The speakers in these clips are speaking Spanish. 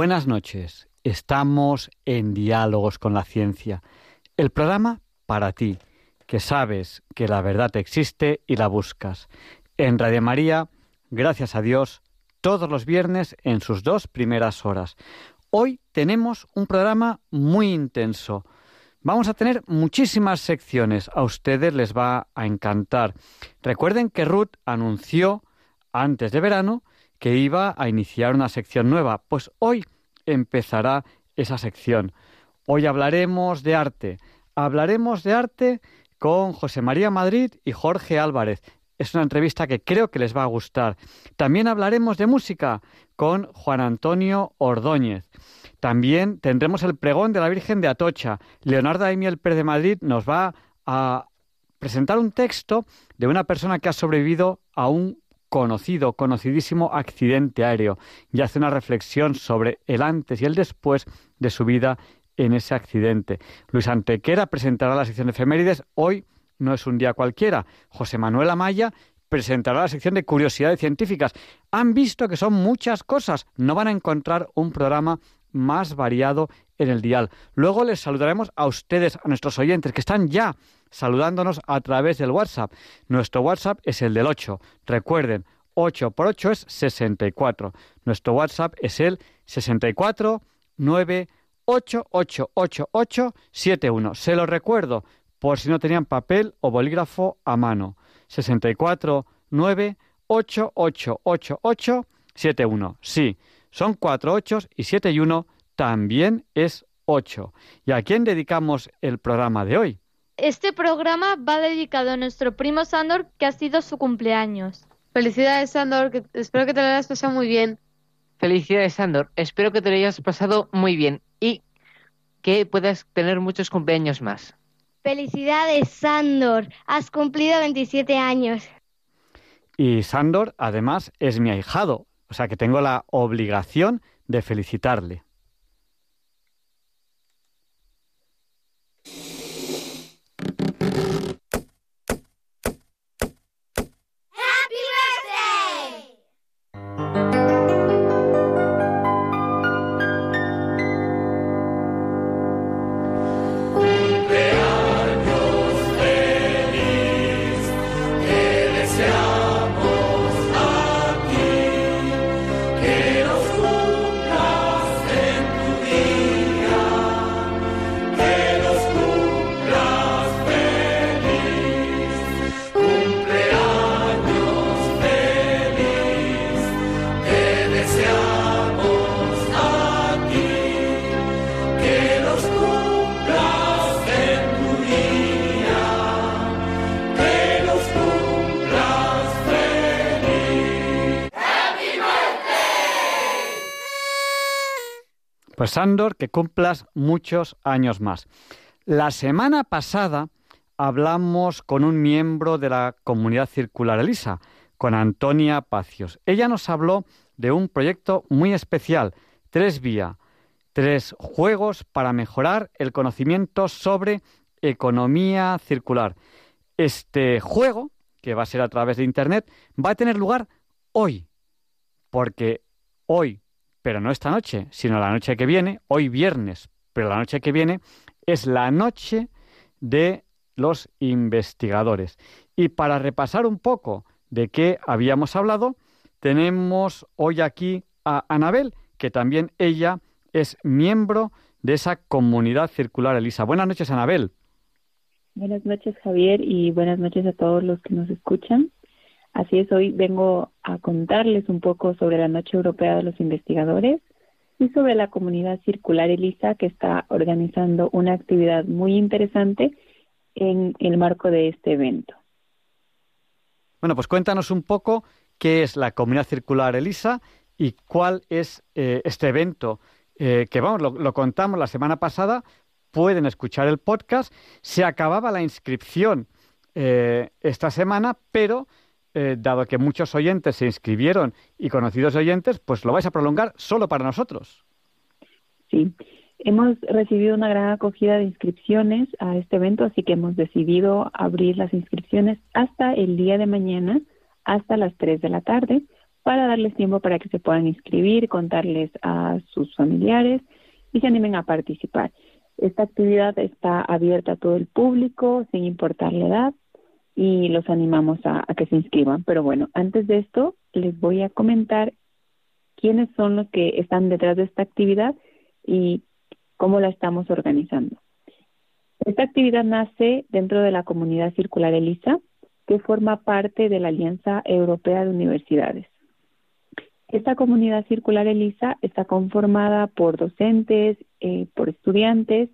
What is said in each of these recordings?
Buenas noches. Estamos en Diálogos con la Ciencia, el programa para ti, que sabes que la verdad existe y la buscas. En Radio María, gracias a Dios, todos los viernes en sus dos primeras horas. Hoy tenemos un programa muy intenso. Vamos a tener muchísimas secciones. A ustedes les va a encantar. Recuerden que Ruth anunció antes de verano que iba a iniciar una sección nueva. Pues hoy empezará esa sección. Hoy hablaremos de arte. Hablaremos de arte con José María Madrid y Jorge Álvarez. Es una entrevista que creo que les va a gustar. También hablaremos de música con Juan Antonio Ordóñez. También tendremos el pregón de la Virgen de Atocha. Leonardo Aimiel Pérez de Madrid nos va a presentar un texto de una persona que ha sobrevivido a un conocido, conocidísimo accidente aéreo y hace una reflexión sobre el antes y el después de su vida en ese accidente. Luis Antequera presentará la sección de efemérides. Hoy no es un día cualquiera. José Manuel Amaya presentará la sección de curiosidades científicas. Han visto que son muchas cosas. No van a encontrar un programa más variado en el dial. Luego les saludaremos a ustedes, a nuestros oyentes que están ya saludándonos a través del WhatsApp. Nuestro WhatsApp es el del 8. Recuerden, 8 por 8 es 64. Nuestro WhatsApp es el 64 Se lo recuerdo por si no tenían papel o bolígrafo a mano. 64 Sí, son cuatro ochos y siete y uno también es ocho. ¿Y a quién dedicamos el programa de hoy? Este programa va dedicado a nuestro primo Sandor, que ha sido su cumpleaños. Felicidades, Sandor, que espero que te lo hayas pasado muy bien. Felicidades, Sandor, espero que te lo hayas pasado muy bien y que puedas tener muchos cumpleaños más. Felicidades, Sandor, has cumplido 27 años. Y Sandor, además, es mi ahijado, o sea que tengo la obligación de felicitarle. Pues Sandor, que cumplas muchos años más. La semana pasada hablamos con un miembro de la comunidad circular Elisa, con Antonia Pacios. Ella nos habló de un proyecto muy especial, tres vía, tres juegos para mejorar el conocimiento sobre economía circular. Este juego, que va a ser a través de Internet, va a tener lugar hoy, porque hoy pero no esta noche, sino la noche que viene, hoy viernes, pero la noche que viene, es la noche de los investigadores. Y para repasar un poco de qué habíamos hablado, tenemos hoy aquí a Anabel, que también ella es miembro de esa comunidad circular Elisa. Buenas noches, Anabel. Buenas noches, Javier, y buenas noches a todos los que nos escuchan. Así es, hoy vengo a contarles un poco sobre la Noche Europea de los Investigadores y sobre la comunidad circular ELISA que está organizando una actividad muy interesante en el marco de este evento. Bueno, pues cuéntanos un poco qué es la comunidad circular ELISA y cuál es eh, este evento eh, que, vamos, lo, contamos la semana pasada. Pueden escuchar el podcast. Se acababa la inscripción esta semana, pero dado que muchos oyentes se inscribieron y conocidos oyentes, pues lo vais a prolongar solo para nosotros. Sí, hemos recibido una gran acogida de inscripciones a este evento, así que hemos decidido abrir las inscripciones hasta el día de mañana, hasta las 3 de la tarde, para darles tiempo para que se puedan inscribir, contarles a sus familiares y se animen a participar. Esta actividad está abierta a todo el público, sin importar la edad, y los animamos a, que se inscriban. Pero bueno, antes de esto, les voy a comentar quiénes son los que están detrás de esta actividad y cómo la estamos organizando. Esta actividad nace dentro de la comunidad circular ELISA, que forma parte de la Alianza Europea de Universidades. Esta comunidad circular ELISA está conformada por docentes, eh, por estudiantes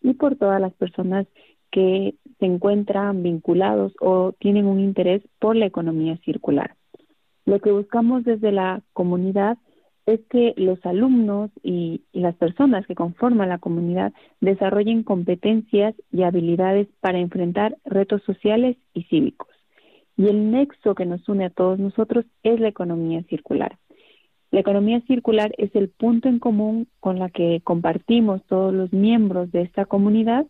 y por todas las personas que se encuentran vinculados o tienen un interés por la economía circular. Lo que buscamos desde la comunidad es que los alumnos y, las personas que conforman la comunidad desarrollen competencias y habilidades para enfrentar retos sociales y cívicos. Y el nexo que nos une a todos nosotros es la economía circular. La economía circular es el punto en común con la que compartimos todos los miembros de esta comunidad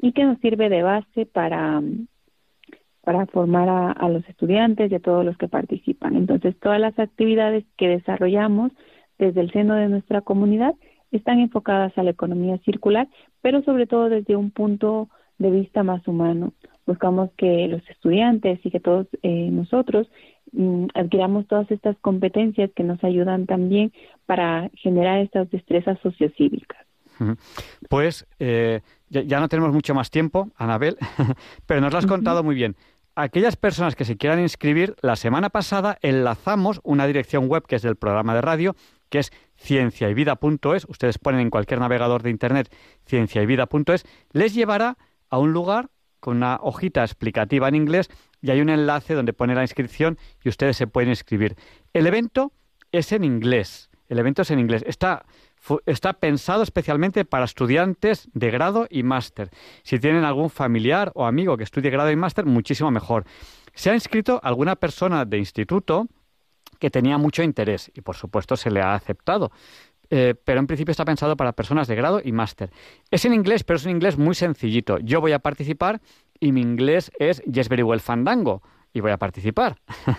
y que nos sirve de base para, para formar a, los estudiantes y a todos los que participan. Entonces, todas las actividades que desarrollamos desde el seno de nuestra comunidad están enfocadas a la economía circular, pero sobre todo desde un punto de vista más humano. Buscamos que los estudiantes y que todos eh, nosotros mm, adquiramos todas estas competencias que nos ayudan también para generar estas destrezas sociocívicas. Pues eh, ya, no tenemos mucho más tiempo, Anabel, pero nos lo has contado muy bien aquellas personas que se quieran inscribir, la semana pasada enlazamos una dirección web que es del programa de radio, que es cienciayvida.es. Ustedes ponen en cualquier navegador de internet cienciayvida.es. Les llevará a un lugar con una hojita explicativa en inglés y hay un enlace donde pone la inscripción y ustedes se pueden inscribir. El evento es en inglés. El evento es en inglés. Está está pensado especialmente para estudiantes de grado y máster. Si tienen algún familiar o amigo que estudie grado y máster, muchísimo mejor. Se ha inscrito alguna persona de instituto que tenía mucho interés y por supuesto se le ha aceptado. Eh, pero en principio está pensado para personas de grado y máster. Es en inglés, pero es un inglés muy sencillito. Yo voy a participar y mi inglés es Yes Very Well Fandango y voy a participar.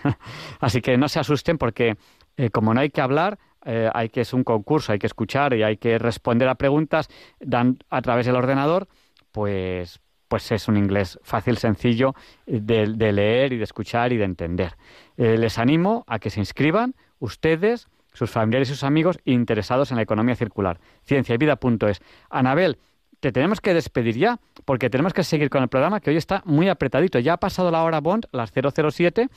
Así que no se asusten porque eh, como no hay que hablar, eh, hay que es un concurso, hay que escuchar y hay que responder a preguntas dan, a través del ordenador, pues, pues es un inglés fácil, sencillo de, leer y de escuchar y de entender. Eh, les animo a que se inscriban ustedes, sus familiares y sus amigos interesados en la economía circular. Cienciayvida.es. Anabel, te tenemos que despedir ya, porque tenemos que seguir con el programa que hoy está muy apretadito. Ya ha pasado la hora Bond, las 007,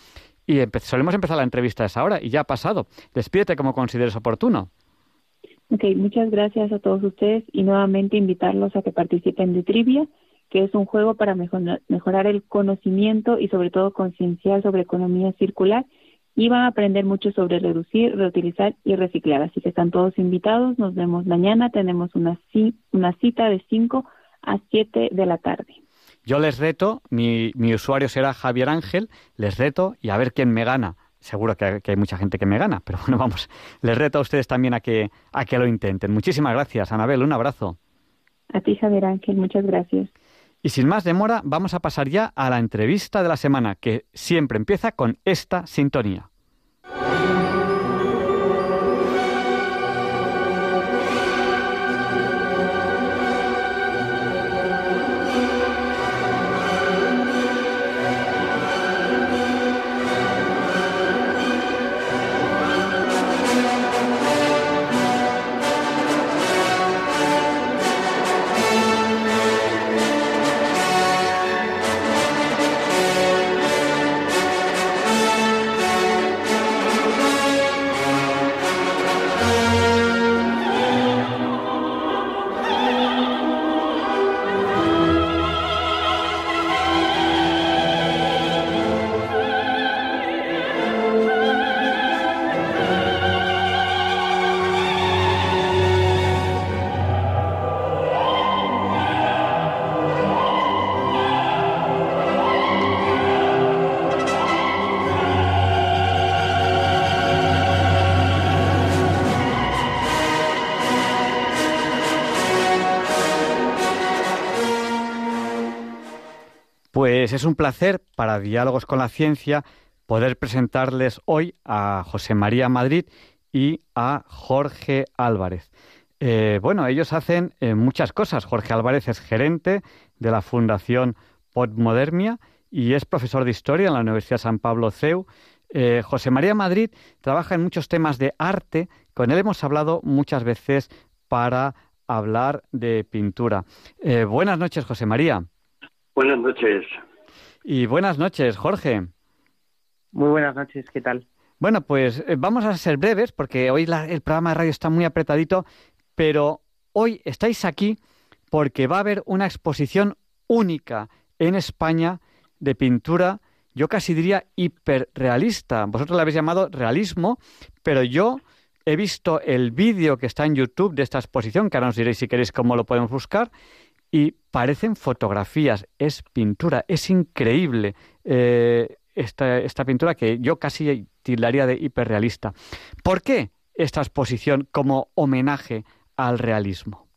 y solemos empezar la entrevista a esa hora y ya ha pasado. Despídete como consideres oportuno. Ok, muchas gracias a todos ustedes y nuevamente invitarlos a que participen de Trivia, que es un juego para mejorar el conocimiento y sobre todo concienciar sobre economía circular y van a aprender mucho sobre reducir, reutilizar y reciclar. Así que están todos invitados. Nos vemos mañana. Tenemos una, una cita de 5 a 7 de la tarde. Yo les reto, mi, usuario será Javier Ángel, les reto y a ver quién me gana. Seguro que, hay mucha gente que me gana, pero bueno, vamos, les reto a ustedes también a que, a que lo intenten. Muchísimas gracias, Anabel, un abrazo. A ti, Javier Ángel, muchas gracias. Y sin más demora, vamos a pasar ya a la entrevista de la semana, que siempre empieza con esta sintonía. Pues es un placer para Diálogos con la Ciencia poder presentarles hoy a José María Madrid y a Jorge Álvarez. Eh, bueno, ellos hacen eh, muchas cosas. Jorge Álvarez es gerente de la Fundación Podmodermia y es profesor de historia en la Universidad San Pablo CEU. Eh, José María Madrid trabaja en muchos temas de arte. Con él hemos hablado muchas veces para hablar de pintura. buenas noches, José María. Buenas noches. Y buenas noches, Jorge. Muy buenas noches, ¿qué tal? Bueno, pues vamos a ser breves porque hoy el programa de radio está muy apretadito, pero hoy estáis aquí porque va a haber una exposición única en España de pintura, yo casi diría hiperrealista. Vosotros la habéis llamado realismo, pero yo he visto el vídeo que está en YouTube de esta exposición, que ahora os diréis si queréis cómo lo podemos buscar, y parecen fotografías, es pintura, es increíble eh, esta, esta pintura que yo casi tildaría de hiperrealista. ¿Por qué esta exposición como homenaje al realismo?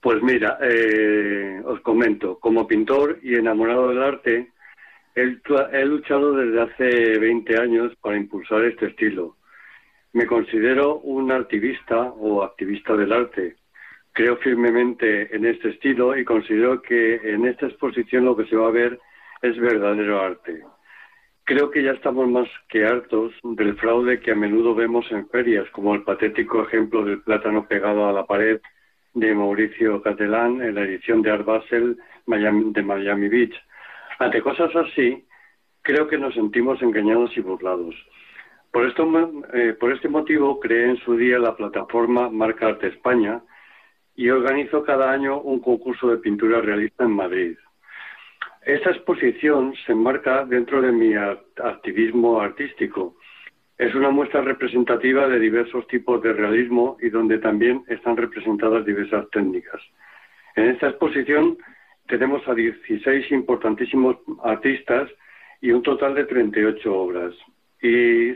Pues mira, eh, os comento, como pintor y enamorado del arte, he, luchado desde hace 20 años para impulsar este estilo. Me considero un activista o activista del arte. Creo firmemente en este estilo y considero que en esta exposición lo que se va a ver es verdadero arte. Creo que ya estamos más que hartos del fraude que a menudo vemos en ferias, como el patético ejemplo del plátano pegado a la pared de Mauricio Catalán en la edición de Art Basel de Miami Beach. Ante cosas así, creo que nos sentimos engañados y burlados. Por, eh, por este motivo creé en su día la plataforma Marca Arte España y organizo cada año un concurso de pintura realista en Madrid. Esta exposición se enmarca dentro de mi activismo artístico. Es una muestra representativa de diversos tipos de realismo y donde también están representadas diversas técnicas. En esta exposición tenemos a 16 importantísimos artistas y un total de 38 obras. Y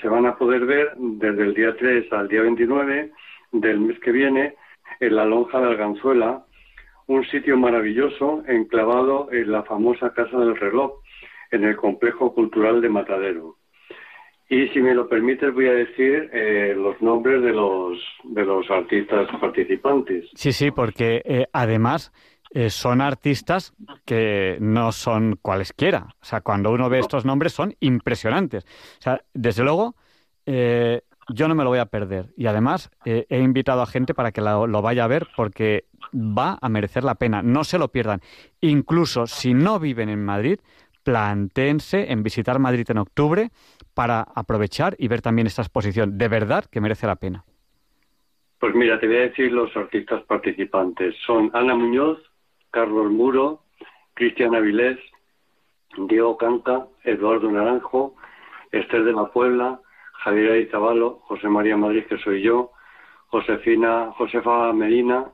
se van a poder ver desde el día 3 al día 29 del mes que viene en la lonja de Alganzuela, un sitio maravilloso enclavado en la famosa Casa del Reloj, en el complejo cultural de Matadero. Y si me lo permites, voy a decir eh, los nombres de los, de los artistas participantes. Sí, sí, porque eh, además eh, son artistas que no son cualesquiera. O sea, cuando uno ve estos nombres son impresionantes. O sea, desde luego, yo no me lo voy a perder. Y además he invitado a gente para que lo vaya a ver porque va a merecer la pena. No se lo pierdan. Incluso si no viven en Madrid, plantéense en visitar Madrid en octubre para aprovechar y ver también esta exposición. De verdad que merece la pena. Pues mira, te voy a decir los artistas participantes. Son Ana Muñoz, Carlos Muro, Cristian Avilés, Diego Canca, Eduardo Naranjo, Esther de la Puebla, Javier Aizabalo, José María Madrid, que soy yo, Josefina, Josefa Medina,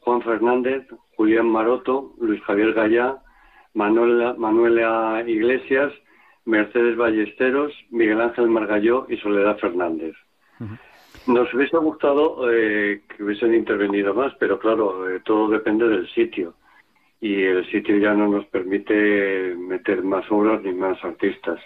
Juan Fernández, Julián Maroto, Luis Javier Gallá, Manuela, Manuela Iglesias, Mercedes Ballesteros, Miguel Ángel Margalló y Soledad Fernández. Nos hubiese gustado eh, que hubiesen intervenido más, pero claro, eh, todo depende del sitio. Y el sitio ya no nos permite meter más obras ni más artistas.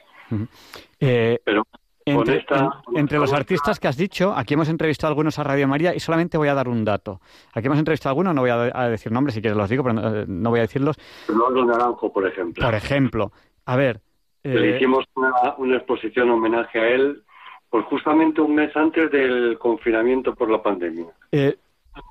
Eh, pero entre, los artistas que has dicho, aquí hemos entrevistado a algunos a Radio María y solamente voy a dar un dato. Aquí hemos entrevistado a algunos, no voy a, decir nombres, si quieres los digo, pero no, voy a decirlos. Eduardo Naranjo, por ejemplo. Por ejemplo. A ver. Le eh, hicimos una, exposición homenaje a él, pues justamente un mes antes del confinamiento por la pandemia. Eh,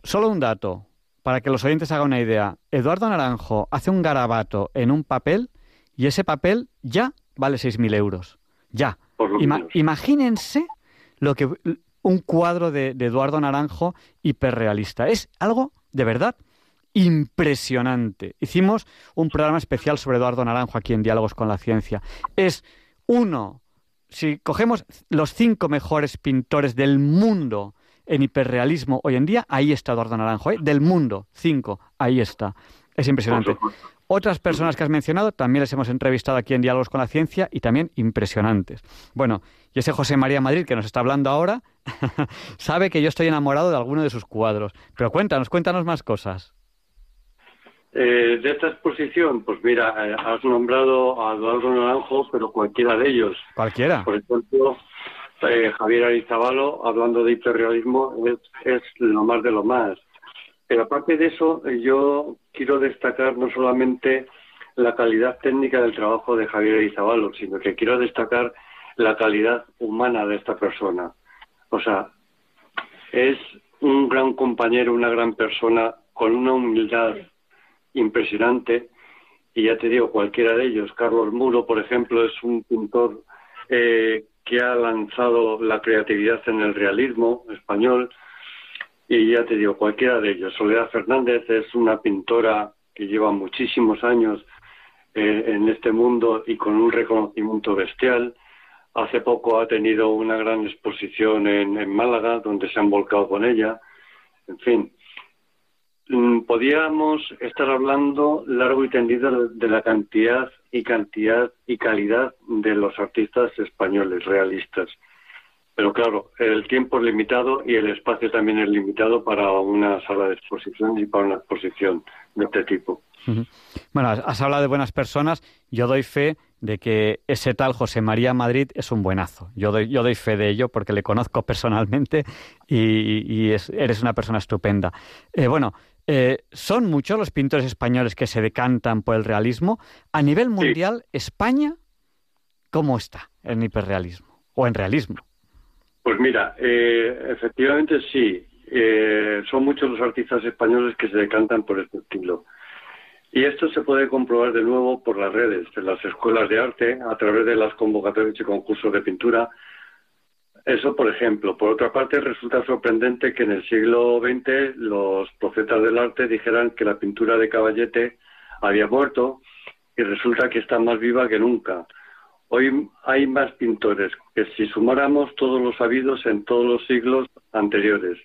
solo un dato, para que los oyentes hagan una idea. Eduardo Naranjo hace un garabato en un papel y ese papel ya vale 6.000 euros. Ya imagínense lo que un cuadro de, Eduardo Naranjo hiperrealista. Es algo de verdad impresionante. Hicimos un programa especial sobre Eduardo Naranjo aquí en Diálogos con la Ciencia. Es uno, si cogemos los cinco mejores pintores del mundo en hiperrealismo hoy en día, ahí está Eduardo Naranjo, ¿eh? del mundo, cinco, ahí está. Es impresionante. Otras personas que has mencionado también les hemos entrevistado aquí en Diálogos con la Ciencia y también impresionantes. Bueno, y ese José María Madrid que nos está hablando ahora sabe que yo estoy enamorado de alguno de sus cuadros. Pero cuéntanos, cuéntanos más cosas. Eh, de esta exposición, pues mira, eh, has nombrado a Eduardo Naranjo, pero cualquiera de ellos. Cualquiera. Por ejemplo, eh, Javier Arizabalo, hablando de hiperrealismo, es, es lo más de lo más. Pero aparte de eso, eh, yo quiero destacar no solamente la calidad técnica del trabajo de Javier Arizabalo, sino que quiero destacar la calidad humana de esta persona. O sea, es un gran compañero, una gran persona, con una humildad impresionante. Y ya te digo, cualquiera de ellos, Carlos Muro, por ejemplo, es un pintor eh, que ha lanzado la creatividad en el realismo español. Y ya te digo, cualquiera de ellos. Soledad Fernández es una pintora que lleva muchísimos años eh, en este mundo y con un reconocimiento bestial. Hace poco ha tenido una gran exposición en, en Málaga, donde se han volcado con ella. En fin, mm, podíamos estar hablando largo y tendido de, de la cantidad y cantidad y calidad de los artistas españoles realistas. Pero claro, el tiempo es limitado y el espacio también es limitado para una sala de exposición y para una exposición de este tipo. Bueno, has- hablado de buenas personas. Yo doy fe de que ese tal José María Madrid es un buenazo. Yo doy, yo doy fe de ello porque le conozco personalmente y, y es- eres una persona estupenda. Eh, bueno, eh, ¿son muchos los pintores españoles que se decantan por el realismo? A nivel mundial, ¿España cómo está en hiperrealismo o en realismo? Pues mira, eh, efectivamente sí. Eh, son muchos los artistas españoles que se decantan por este estilo. Y esto se puede comprobar de nuevo por las redes, en las escuelas de arte, a través de las convocatorias y concursos de pintura. Eso, por ejemplo. Por otra parte, resulta sorprendente que en el siglo XX los profetas del arte dijeran que la pintura de Caballete había muerto y resulta que está más viva que nunca. Hoy hay más pintores que si sumáramos todos los habidos en todos los siglos anteriores.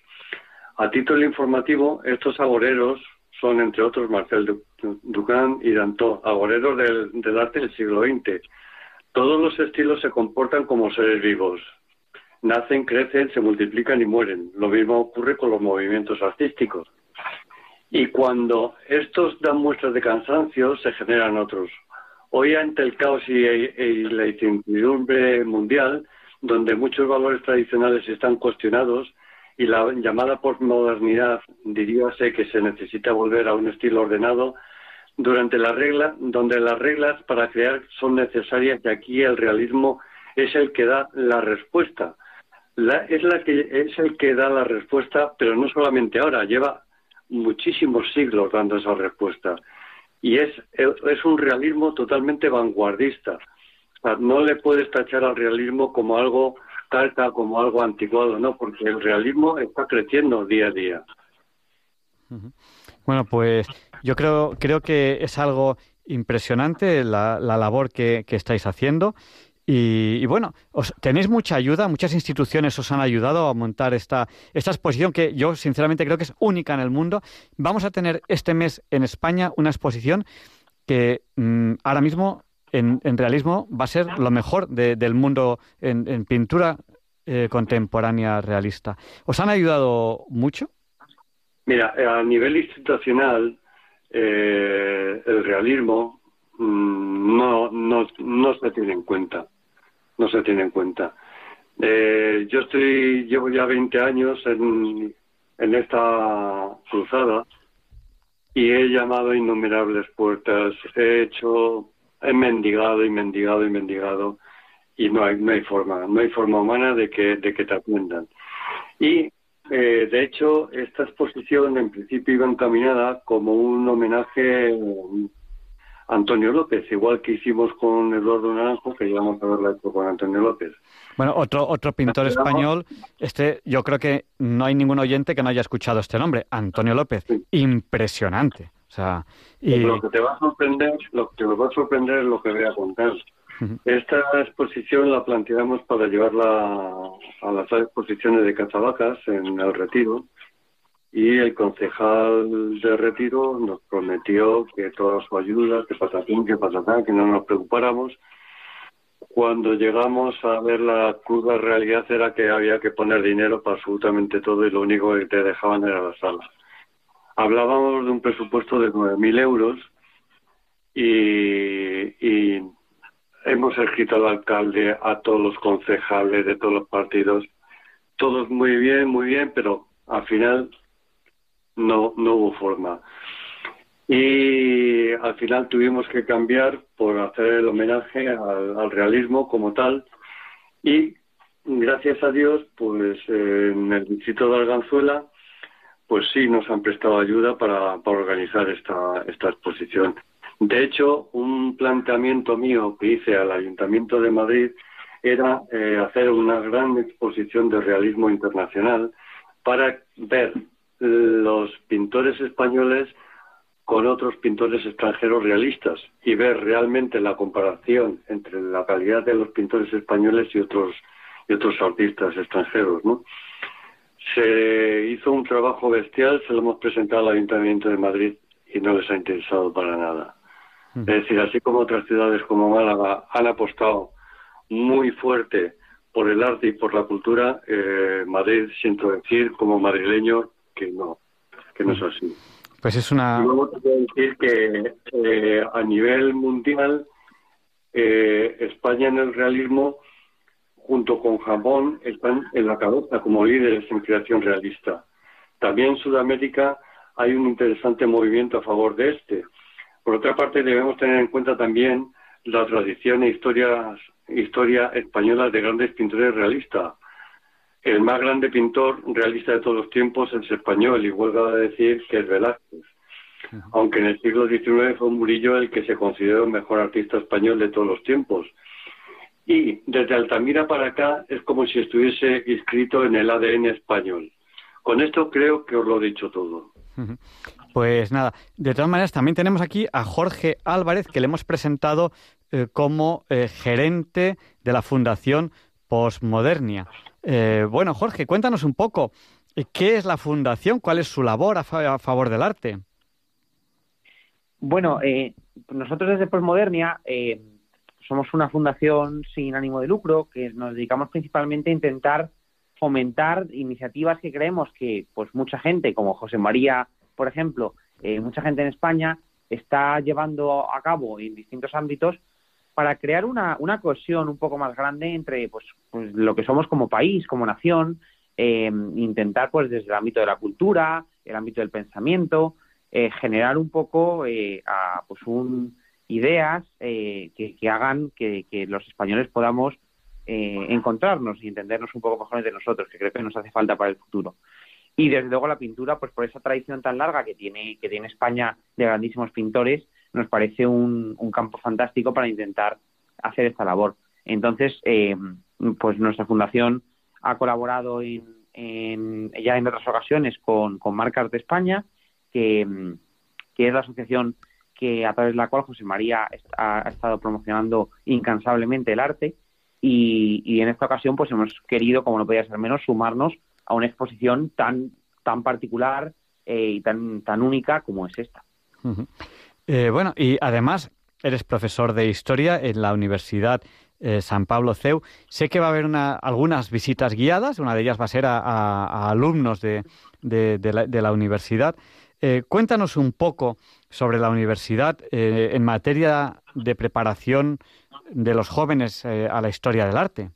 A título informativo, estos agoreros son, entre otros, Marcel Du- Duchamp y Danton, agoreros del arte del siglo XX. Todos los estilos se comportan como seres vivos. Nacen, crecen, se multiplican y mueren. Lo mismo ocurre con los movimientos artísticos. Y cuando estos dan muestras de cansancio, se generan otros. Hoy ante el caos y, la incertidumbre mundial, donde muchos valores tradicionales están cuestionados y la llamada posmodernidad diríase que se necesita volver a un estilo ordenado, durante la regla, donde las reglas para crear son necesarias y aquí el realismo es el que da la respuesta. La- es, la que, es el que da la respuesta, pero no solamente ahora, lleva muchísimos siglos dando esa respuesta. Y es, es un realismo totalmente vanguardista. No le puedes tachar al realismo como algo carta, como algo anticuado, no, porque el realismo está creciendo día a día. Bueno, pues yo creo, creo que es algo impresionante la, la labor que, que estáis haciendo. Y, bueno, os, tenéis mucha ayuda, muchas instituciones os han ayudado a montar esta, esta exposición que yo sinceramente creo que es única en el mundo. Vamos a tener este mes en España una exposición que mm, ahora mismo en, en realismo va a ser lo mejor de- del mundo en, en pintura eh, contemporánea realista. ¿Os han ayudado mucho? Mira, a nivel institucional, eh, el realismo mm, no, no, no se tiene en cuenta. No se tiene en cuenta. Eh, yo estoy, llevo ya 20 años en, en esta cruzada y he llamado a innumerables puertas, he hecho, he mendigado y mendigado y mendigado y no hay, no hay forma, no hay forma humana de que, de que te atiendan. Y eh, de hecho, esta exposición en principio iba encaminada como un homenaje Antonio López, igual que hicimos con Eduardo Naranjo, que íbamos a verla hecho con Antonio López. Bueno, otro, otro pintor español, este, yo creo que no hay ningún oyente que no haya escuchado este nombre, Antonio López. Impresionante. O sea, y, Lo que te va a sorprender, lo que te va a sorprender es lo que voy a contar. Esta exposición la planteamos para llevarla a las exposiciones de Cazabacas en el Retiro y el concejal de Retiro nos prometió que toda su ayuda, que patatín, que patatán, que no nos preocupáramos. Cuando llegamos a ver la cruda realidad era que había que poner dinero para absolutamente todo y lo único que te dejaban era la sala. hablábamos de un presupuesto de 9.000 euros y, hemos escrito al alcalde, a todos los concejales de todos los partidos, todos muy bien, muy bien, pero al final no, no hubo forma. Y al final tuvimos que cambiar por hacer el homenaje al, realismo como tal. Y gracias a Dios, pues en el distrito de Arganzuela, pues sí nos han prestado ayuda para, para organizar esta, esta exposición. De hecho, un planteamiento mío que hice al Ayuntamiento de Madrid era eh, hacer una gran exposición de realismo internacional para ver los pintores españoles con otros pintores extranjeros realistas y ver realmente la comparación entre la calidad de los pintores españoles y otros y otros artistas extranjeros, ¿no? Se hizo un trabajo bestial, se lo hemos presentado al Ayuntamiento de Madrid y no les ha interesado para nada. Es decir, así como otras ciudades como Málaga han apostado muy fuerte por el arte y por la cultura, eh, Madrid, siento decir, como madrileño, que no, que no es así. Pues es una. Y luego te decir que eh, a nivel mundial, eh, España en el realismo, junto con Japón, están en la cabeza como líderes en creación realista. También en Sudamérica hay un interesante movimiento a favor de este. Por otra parte, debemos tener en cuenta también la tradición e historia, historia española de grandes pintores realistas. El más grande pintor realista de todos los tiempos es español, y vuelvo a decir que es Velázquez. Aunque en el siglo XIX fue Murillo el que se consideró el mejor artista español de todos los tiempos. Y desde Altamira para acá es como si estuviese inscrito en el ADN español. Con esto creo que os lo he dicho todo. Pues nada, de todas maneras también tenemos aquí a Jorge Álvarez que le hemos presentado eh, como eh, gerente de la Fundación Postmodernia. Eh, bueno, Jorge, cuéntanos un poco, ¿qué es la Fundación? ¿Cuál es su labor a, favor del arte? Bueno, nosotros desde Postmodernia somos una fundación sin ánimo de lucro que nos dedicamos principalmente a intentar fomentar iniciativas que creemos que pues mucha gente como José María por ejemplo, eh, mucha gente en España está llevando a cabo en distintos ámbitos para crear una, una cohesión un poco más grande entre pues, pues lo que somos como país, como nación, eh, intentar pues desde el ámbito de la cultura, el ámbito del pensamiento, eh, generar un poco a, pues un, ideas que, que, hagan que, que, los españoles podamos encontrarnos y entendernos un poco mejor entre nosotros, que creo que nos hace falta para el futuro. Y desde luego la pintura, pues por esa tradición tan larga que tiene, que tiene España de grandísimos pintores, nos parece un, campo fantástico para intentar hacer esta labor. Entonces, eh, pues nuestra fundación ha colaborado en, ya en otras ocasiones con, con Marcas de España, que, es la asociación que a través de la cual José María ha, estado promocionando incansablemente el arte y, en esta ocasión pues hemos querido, como no podía ser menos, sumarnos a una exposición tan, tan particular eh, y tan, tan única como es esta. Eh, bueno, y además eres profesor de historia en la Universidad eh, San Pablo CEU. Sé que va a haber una, algunas visitas guiadas, una de ellas va a ser a, alumnos de, la, universidad. cuéntanos un poco sobre la universidad en materia de preparación de los jóvenes a la historia del arte.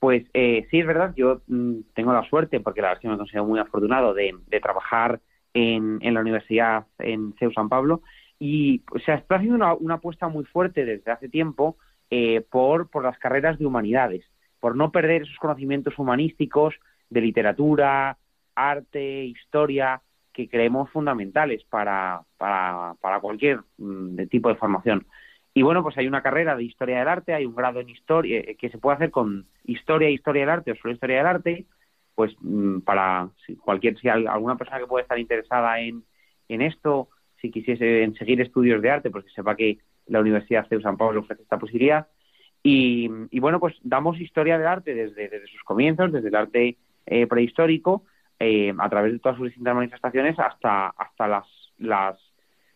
Pues eh, sí, es verdad, yo mm, tengo la suerte, porque la verdad es que me considero muy afortunado de, trabajar en, la universidad en CEU San Pablo y se está haciendo una, apuesta muy fuerte desde hace tiempo eh, por, por las carreras de humanidades, por no perder esos conocimientos humanísticos de literatura, arte, historia, que creemos fundamentales para, para, para cualquier mm, tipo de formación. Y bueno, pues hay una carrera de historia del arte, hay un grado en historia eh, que se puede hacer con historia, historia del arte o solo historia del arte, pues mm, para cualquier, si alguna persona que pueda estar interesada en, en esto, si quisiese en seguir estudios de arte, pues que sepa que la Universidad de San Pablo ofrece esta posibilidad. Y, bueno, pues damos historia del arte desde, desde sus comienzos, desde el arte eh, prehistórico, eh, a través de todas sus distintas manifestaciones hasta, hasta las, las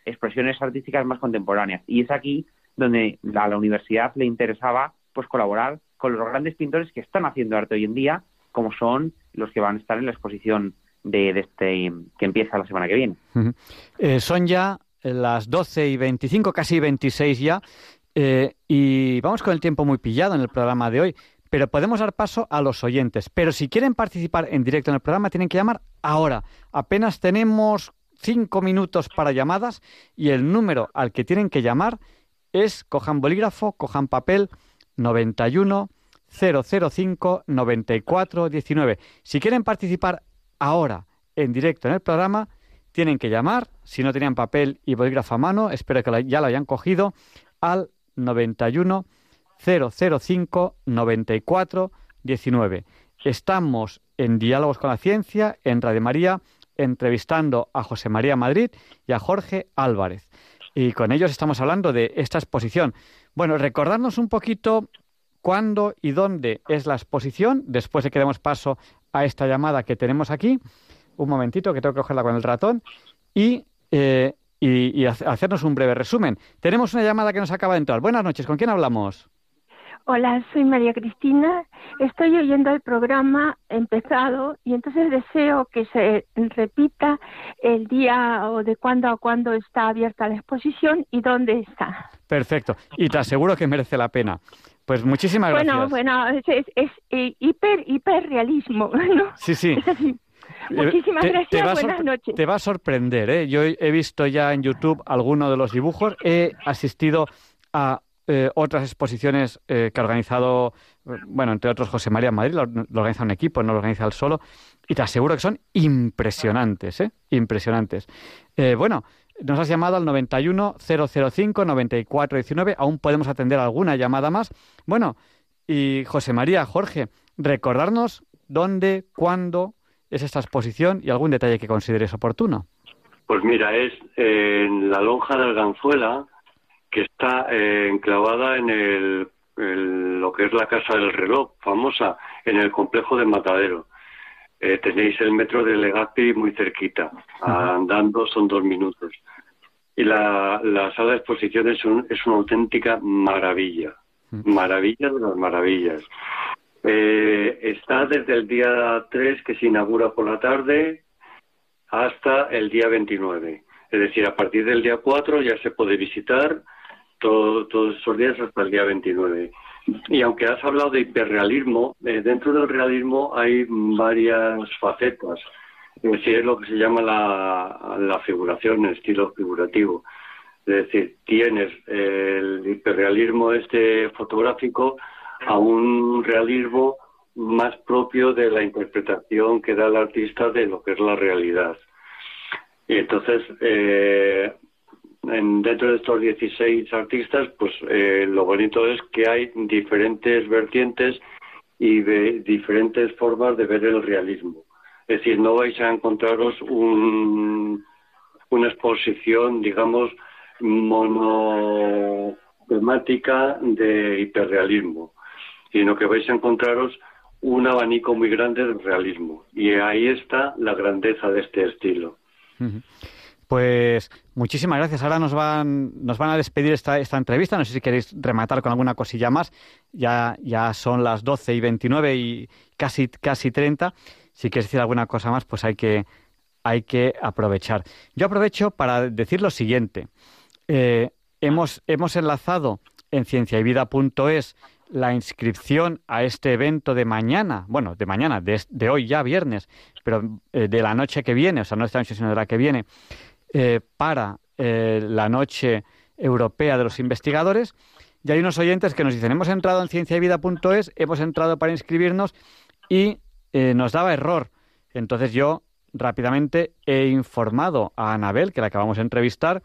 expresiones artísticas más contemporáneas. Y es aquí donde a la universidad le interesaba pues colaborar con los grandes pintores que están haciendo arte hoy en día, como son los que van a estar en la exposición de, este que empieza la semana que viene. Eh, son ya las 12 y 25, casi 26 ya, eh, y vamos con el tiempo muy pillado en el programa de hoy, pero podemos dar paso a los oyentes. Pero si quieren participar en directo en el programa, tienen que llamar ahora. Apenas tenemos cinco minutos para llamadas y el número al que tienen que llamar es, cojan bolígrafo, cojan papel, 91 005 94 19. Si quieren participar ahora en directo en el programa, tienen que llamar, si no tenían papel y bolígrafo a mano, espero que ya lo hayan cogido, al 91 005 94 19. Estamos en Diálogos con la Ciencia, en Radio María, entrevistando a José María Madrid y a Jorge Álvarez. Y con ellos estamos hablando de esta exposición. Bueno, recordarnos un poquito cuándo y dónde es la exposición, después de que demos paso a esta llamada que tenemos aquí. Un momentito, que tengo que cogerla con el ratón. Y, eh, y hacernos un breve resumen. Tenemos una llamada que nos acaba de entrar. Buenas noches, ¿con quién hablamos? Hola, soy María Cristina. Estoy oyendo el programa empezado y entonces deseo que se repita el día o de cuándo a cuándo está abierta la exposición y dónde está. Perfecto. Y te aseguro que merece la pena. Pues muchísimas gracias. Bueno, bueno, es, es, eh, hiper, hiperrealismo, ¿no? Sí, sí. Muchísimas gracias, buenas noches. Te va a sorprender, ¿eh? Yo he visto ya en YouTube algunos de los dibujos, he asistido a eh, otras exposiciones eh, que ha organizado, bueno, entre otros José María Madrid, lo, organiza un equipo, no lo organiza él solo, y te aseguro que son impresionantes, ¿eh? Impresionantes. Eh, bueno, nos has llamado al 91 005 94 19, aún podemos atender alguna llamada más. Bueno, y José María, Jorge, recordarnos dónde, cuándo es esta exposición y algún detalle que consideres oportuno. Pues mira, es en la lonja del Ganzuela, que está eh, enclavada en el, lo que es la Casa del Reloj, famosa, en el complejo de Matadero. Eh, tenéis el metro de Legazpi muy cerquita, andando son dos minutos. Y la, sala de exposiciones es una auténtica maravilla, maravilla de las maravillas. Eh, está desde el día 3 que se inaugura por la tarde hasta el día 29. Es decir, a partir del día 4 ya se puede visitar todos esos días hasta el día 29. Y aunque has hablado de hiperrealismo, eh, dentro del realismo hay varias facetas. Es decir, es lo que se llama la, la figuración, el estilo figurativo. Es decir, tienes el hiperrealismo este fotográfico a un realismo más propio de la interpretación que da el artista de lo que es la realidad. Y entonces, eh, dentro de estos 16 artistas, pues eh, lo bonito es que hay diferentes vertientes y de diferentes formas de ver el realismo. Es decir, no vais a encontraros un, una exposición, digamos, monotemática de hiperrealismo, sino que vais a encontraros un abanico muy grande de realismo. Y ahí está la grandeza de este estilo. Pues muchísimas gracias. Ahora nos van, nos van a despedir esta, esta entrevista. No sé si queréis rematar con alguna cosilla más. Ya, ya son las 12 y 29 y casi, casi 30. Si quieres decir alguna cosa más, pues hay que, hay que aprovechar. Yo aprovecho para decir lo siguiente. Eh, hemos, hemos enlazado en cienciayvida.es la inscripción a este evento de mañana, bueno, de mañana, de, hoy ya viernes, pero eh, de la noche que viene, o sea, no esta noche, sino de la que viene, eh, para eh, la Noche Europea de los Investigadores. Y hay unos oyentes que nos dicen, hemos entrado en cienciavida.es, hemos entrado para inscribirnos y eh, nos daba error. Entonces yo rápidamente he informado a Anabel, que la acabamos de entrevistar,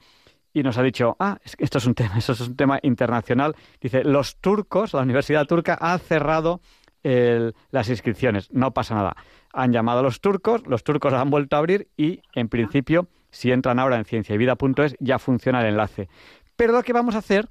y nos ha dicho, ah, esto es un tema, eso es un tema internacional. Dice, los turcos, la Universidad Turca ha cerrado las inscripciones. No pasa nada. Han llamado a los turcos, los turcos han vuelto a abrir y, en principio, si entran ahora en cienciayvida.es, ya funciona el enlace. Pero lo que vamos a hacer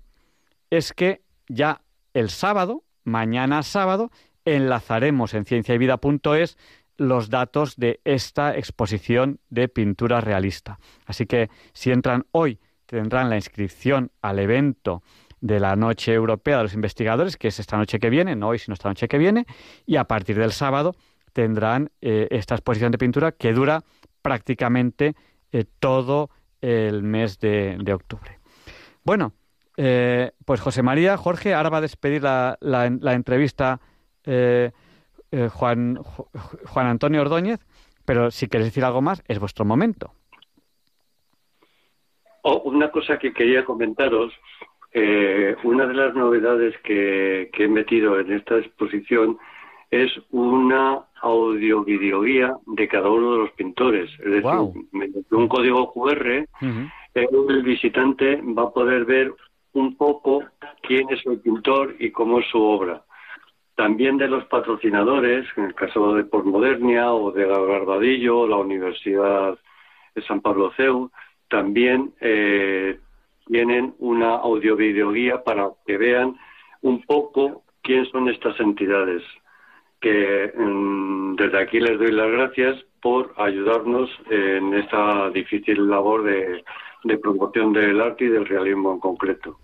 es que ya el sábado, mañana sábado, enlazaremos en cienciayvida.es los datos de esta exposición de pintura realista. Así que si entran hoy, tendrán la inscripción al evento de la Noche Europea de los Investigadores, que es esta noche que viene, no hoy, sino esta noche que viene, y a partir del sábado tendrán esta exposición de pintura que dura prácticamente todo el mes de, octubre. Bueno, pues José María, Jorge, ahora va a despedir la, la entrevista Juan, Juan Antonio Ordóñez, pero si queréis decir algo más, es vuestro momento. Oh, una cosa que quería comentaros, eh, una de las novedades que, he metido en esta exposición es una audio-videoguía de cada uno de los pintores. Es decir, mediante un código QR, el visitante va a poder ver un poco quién es el pintor y cómo es su obra. También de los patrocinadores, en el caso de Postmodernia o de Garbadillo o la Universidad de San Pablo CEU, también eh, tienen una audiovideoguía para que vean un poco quién son estas entidades. Que mm, desde aquí les doy las gracias por ayudarnos en esta difícil labor de, promoción del arte y del realismo en concreto.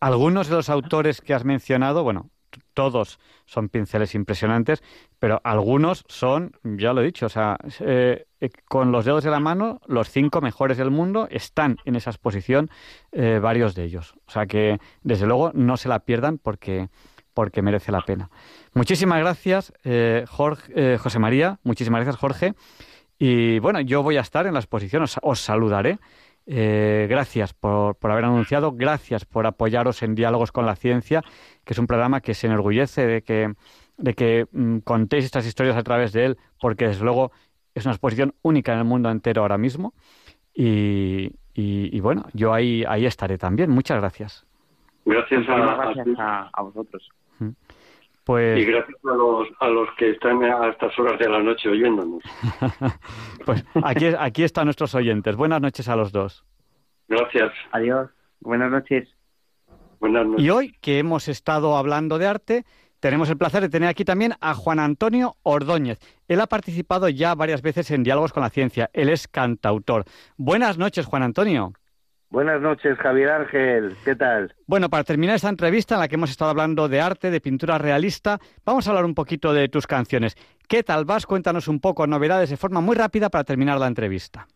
Algunos de los autores que has mencionado, bueno, todos son pinceles impresionantes, pero algunos son, ya lo he dicho, o sea, eh, eh, con los dedos de la mano, los cinco mejores del mundo están en esa exposición, eh, varios de ellos. O sea que, desde luego, no se la pierdan porque, porque merece la pena. Muchísimas gracias, Jorge, José María, muchísimas gracias, Jorge. Y bueno, yo voy a estar en la exposición, os saludaré. Eh, gracias por, haber anunciado, gracias por apoyaros en Diálogos con la Ciencia, que es un programa que se enorgullece de que, de que mm, contéis estas historias a través de él, porque desde luego es una exposición única en el mundo entero ahora mismo. Y, bueno, yo ahí, ahí estaré también. Muchas gracias. Gracias a, a vosotros. Pues... Y gracias a los, a los que están a estas horas de la noche oyéndonos. pues aquí, aquí están nuestros oyentes. Buenas noches a los dos. Gracias. Adiós. Buenas noches. Buenas noches. Y hoy que hemos estado hablando de arte, tenemos el placer de tener aquí también a Juan Antonio Ordóñez. Él ha participado ya varias veces en Diálogos con la Ciencia. Él es cantautor. Buenas noches, Juan Antonio. Buenas noches, Javier Ángel. ¿Qué tal? Bueno, para terminar esta entrevista en la que hemos estado hablando de arte, de pintura realista, vamos a hablar un poquito de tus canciones. ¿Qué tal vas? Cuéntanos un poco novedades de forma muy rápida para terminar la entrevista.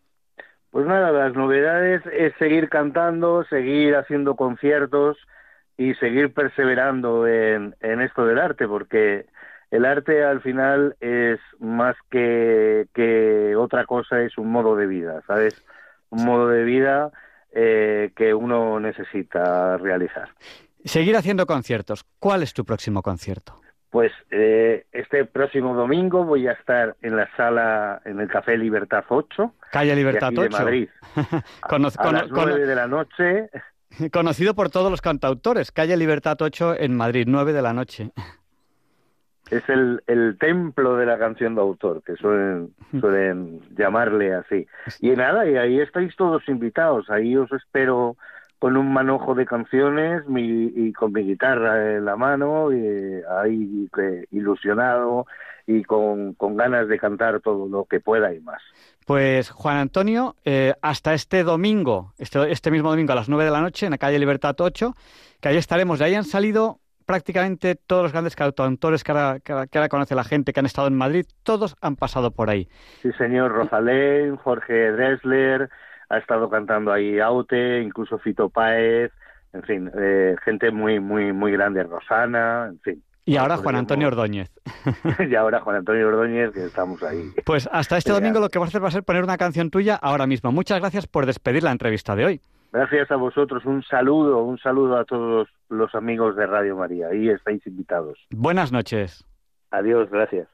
Pues nada, las novedades es seguir cantando, seguir haciendo conciertos y seguir perseverando en, en esto del arte, porque el arte al final es más que, que otra cosa, es un modo de vida, ¿sabes? Un modo de vida eh, que uno necesita realizar. Seguir haciendo conciertos. ¿Cuál es tu próximo concierto? Pues eh, este próximo domingo voy a estar en la sala, en el Café Libertad 8. Calle Libertad de 8. Madrid. a, las 9 de la noche. Conocido por todos los cantautores. Calle Libertad 8 en Madrid, 9 de la noche es el, el templo de la canción de autor, que suelen, suelen llamarle así. Y nada, y ahí estáis todos invitados, ahí os espero con un manojo de canciones y con mi guitarra en la mano, y ahí ilusionado y con, con, ganas de cantar todo lo que pueda y más. Pues Juan Antonio, eh, hasta este domingo, este, este mismo domingo a las 9 de la noche en la calle Libertad 8, que ahí estaremos. De ahí han salido prácticamente todos los grandes cantautores que ahora, que, ahora, conoce la gente, que han estado en Madrid, todos han pasado por ahí. Sí, señor, Rosalén, Jorge Dressler, ha estado cantando ahí Aute, incluso Fito Páez, en fin, eh, gente muy, muy, muy grande, Rosana, en fin. Y ahora Juan Antonio Ordóñez. y ahora Juan Antonio Ordóñez, que estamos ahí. Pues hasta este domingo lo que vas a hacer va a ser poner una canción tuya ahora mismo. Muchas gracias por despedir la entrevista de hoy. Gracias a vosotros, un saludo, un saludo a todos los amigos de Radio María. Ahí estáis invitados. Buenas noches. Adiós, gracias.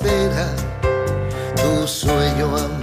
espera tu sueño amor.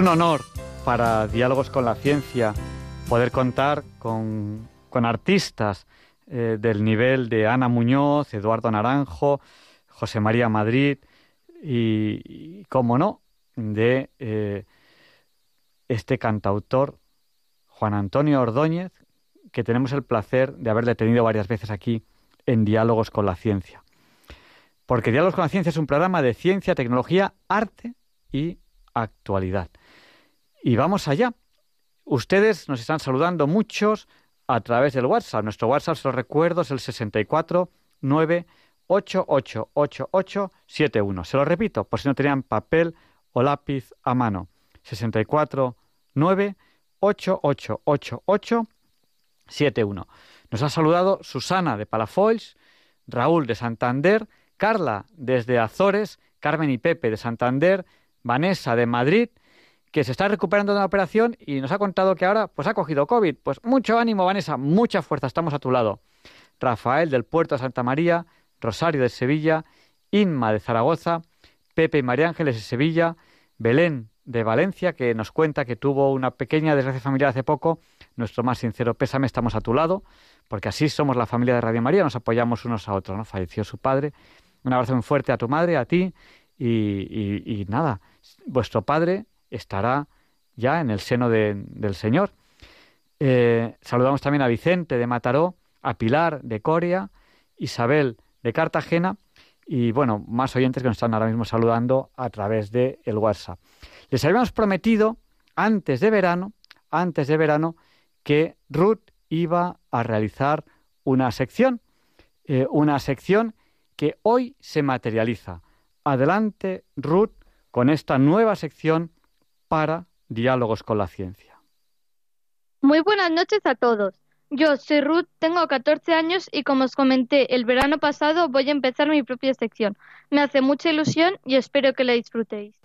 Un honor para Diálogos con la Ciencia poder contar con, artistas eh, del nivel de Ana Muñoz, Eduardo Naranjo, José María Madrid y, como no, de eh, este cantautor Juan Antonio Ordóñez, que tenemos el placer de haberle tenido varias veces aquí en Diálogos con la Ciencia. Porque Diálogos con la Ciencia es un programa de ciencia, tecnología, arte y actualidad. Y vamos allá. Ustedes nos están saludando muchos a través del WhatsApp. Nuestro WhatsApp, se lo recuerdo, es el 64 71. Se lo repito, por si no tenían papel o lápiz a mano. 64 71. Nos ha saludado Susana de Palafoils, Raúl de Santander, Carla desde Azores, Carmen y Pepe de Santander, Vanessa de Madrid, que se está recuperando de una operación y nos ha contado que ahora pues ha cogido COVID. Pues mucho ánimo, Vanessa, mucha fuerza, estamos a tu lado. Rafael del Puerto de Santa María, Rosario de Sevilla, Inma de Zaragoza, Pepe y María Ángeles de Sevilla, Belén de Valencia, que nos cuenta que tuvo una pequeña desgracia familiar hace poco. Nuestro más sincero pésame, estamos a tu lado, porque así somos la familia de Radio María, nos apoyamos unos a otros, ¿no? Falleció su padre. Un abrazo muy fuerte a tu madre, a ti, y nada, vuestro padre estará ya en el seno del Señor. Eh, saludamos también a Vicente de Mataró, a Pilar de Coria, Isabel de Cartagena y bueno, más oyentes que nos están ahora mismo saludando a través de el WhatsApp. Les habíamos prometido antes de verano, antes de verano, que Ruth iba a realizar una sección, eh, una sección que hoy se materializa. Adelante, Ruth, con esta nueva sección para Diálogos con la Ciencia. Muy buenas noches a todos. Yo soy Ruth, tengo 14 años y como os comenté el verano pasado voy a empezar mi propia sección. Me hace mucha ilusión y espero que la disfrutéis.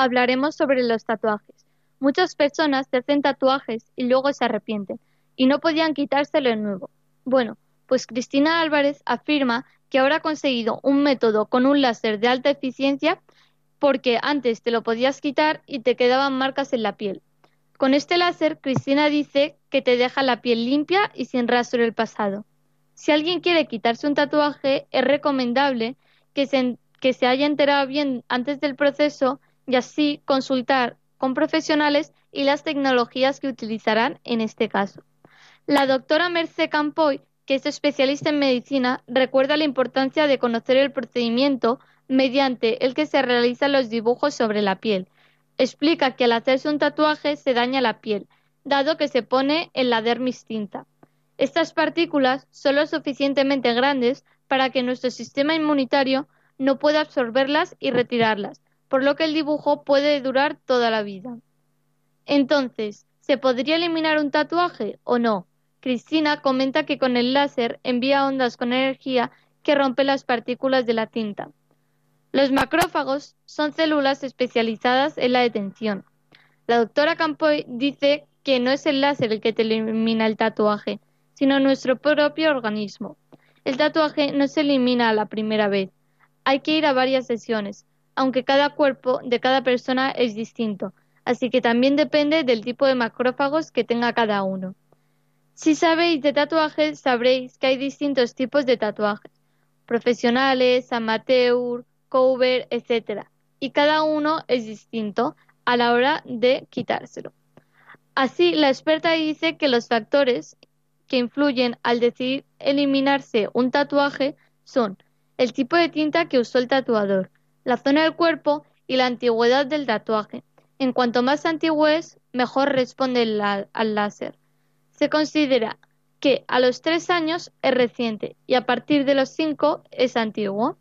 Hablaremos sobre los tatuajes. Muchas personas se hacen tatuajes y luego se arrepienten y no podían quitárselo de nuevo. Bueno, pues Cristina Álvarez afirma que ahora ha conseguido un método con un láser de alta eficiencia porque antes te lo podías quitar y te quedaban marcas en la piel. Con este láser, Cristina dice que te deja la piel limpia y sin rastro del pasado. Si alguien quiere quitarse un tatuaje, es recomendable que se, que se haya enterado bien antes del proceso y así consultar con profesionales y las tecnologías que utilizarán en este caso. La doctora Merce Campoy, que es especialista en medicina, recuerda la importancia de conocer el procedimiento mediante el que se realizan los dibujos sobre la piel. Explica que al hacerse un tatuaje se daña la piel, dado que se pone en la dermis tinta. Estas partículas son lo suficientemente grandes para que nuestro sistema inmunitario no pueda absorberlas y retirarlas, por lo que el dibujo puede durar toda la vida. Entonces, ¿se podría eliminar un tatuaje o no? Cristina comenta que con el láser envía ondas con energía que rompen las partículas de la tinta. Los macrófagos son células especializadas en la detención. La doctora Campoy dice que no es el láser el que te elimina el tatuaje, sino nuestro propio organismo. El tatuaje no se elimina a la primera vez. Hay que ir a varias sesiones, aunque cada cuerpo de cada persona es distinto, así que también depende del tipo de macrófagos que tenga cada uno. Si sabéis de tatuajes, sabréis que hay distintos tipos de tatuajes, profesionales, amateur, cover, etc. Y cada uno es distinto a la hora de quitárselo. Así, la experta dice que los factores que influyen al decidir eliminarse un tatuaje son el tipo de tinta que usó el tatuador, la zona del cuerpo y la antigüedad del tatuaje. En cuanto más antiguo es, mejor responde al láser. Se considera que a los tres años es reciente y a partir de los cinco es antiguo.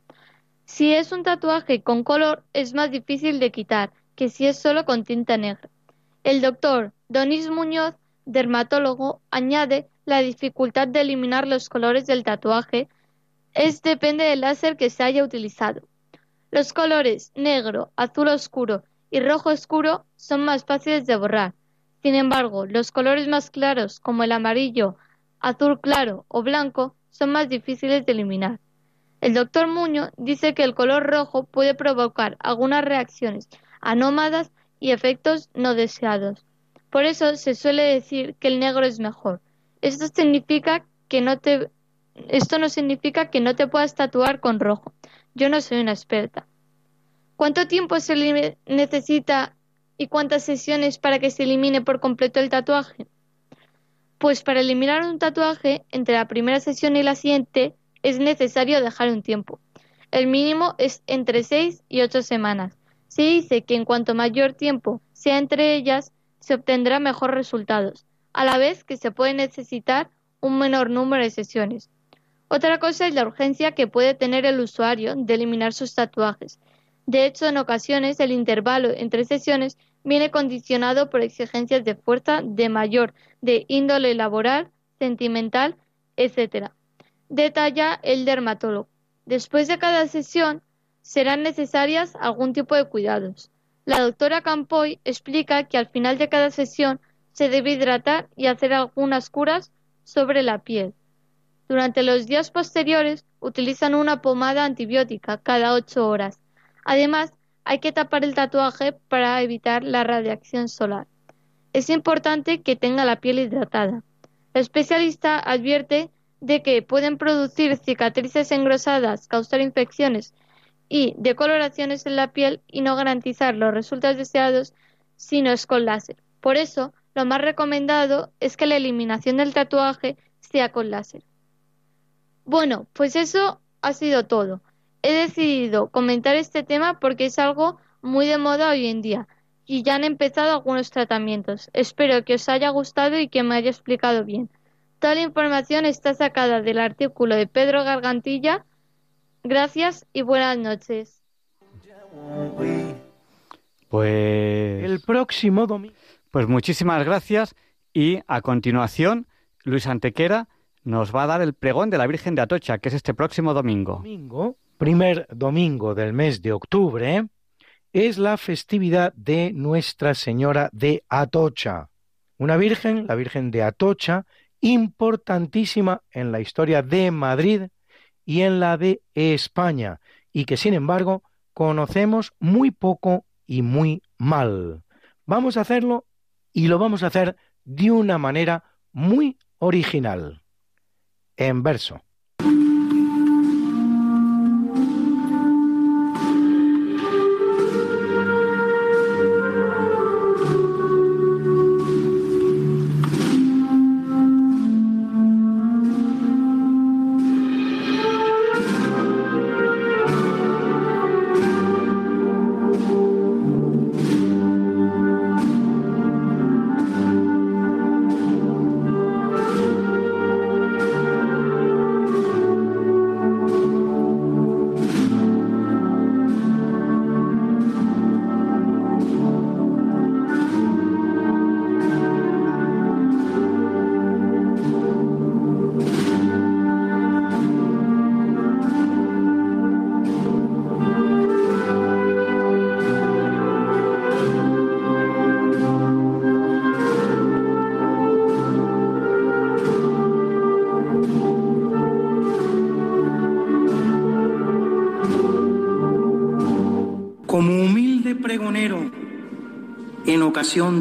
Si es un tatuaje con color es más difícil de quitar que si es solo con tinta negra. El doctor Donis Muñoz, dermatólogo, añade la dificultad de eliminar los colores del tatuaje es depende del láser que se haya utilizado. Los colores negro, azul oscuro y rojo oscuro son más fáciles de borrar. Sin embargo, los colores más claros como el amarillo, azul claro o blanco son más difíciles de eliminar. El doctor Muño dice que el color rojo puede provocar algunas reacciones anómadas y efectos no deseados. Por eso se suele decir que el negro es mejor. Esto significa que no te esto no significa que no te puedas tatuar con rojo. Yo no soy una experta. ¿Cuánto tiempo se necesita y cuántas sesiones para que se elimine por completo el tatuaje? Pues para eliminar un tatuaje entre la primera sesión y la siguiente es necesario dejar un tiempo. El mínimo es entre 6 y 8 semanas. Se dice que en cuanto mayor tiempo sea entre ellas, se obtendrá mejores resultados, a la vez que se puede necesitar un menor número de sesiones. Otra cosa es la urgencia que puede tener el usuario de eliminar sus tatuajes. De hecho, en ocasiones el intervalo entre sesiones viene condicionado por exigencias de fuerza de mayor, de índole laboral, sentimental, etc detalla el dermatólogo. Después de cada sesión serán necesarias algún tipo de cuidados. La doctora Campoy explica que al final de cada sesión se debe hidratar y hacer algunas curas sobre la piel. Durante los días posteriores utilizan una pomada antibiótica cada ocho horas. Además, hay que tapar el tatuaje para evitar la radiación solar. Es importante que tenga la piel hidratada. El especialista advierte de que pueden producir cicatrices engrosadas, causar infecciones y decoloraciones en la piel y no garantizar los resultados deseados si no es con láser. Por eso, lo más recomendado es que la eliminación del tatuaje sea con láser. Bueno, pues eso ha sido todo. He decidido comentar este tema porque es algo muy de moda hoy en día y ya han empezado algunos tratamientos. Espero que os haya gustado y que me haya explicado bien. Toda la información está sacada del artículo de Pedro Gargantilla. Gracias y buenas noches. Pues. El próximo domingo. Pues muchísimas gracias. Y a continuación, Luis Antequera nos va a dar el pregón de la Virgen de Atocha, que es este próximo domingo. Domingo, primer domingo del mes de octubre, es la festividad de Nuestra Señora de Atocha. Una Virgen, la Virgen de Atocha, importantísima en la historia de Madrid y en la de España, y que sin embargo conocemos muy poco y muy mal. Vamos a hacerlo y lo vamos a hacer de una manera muy original. En verso.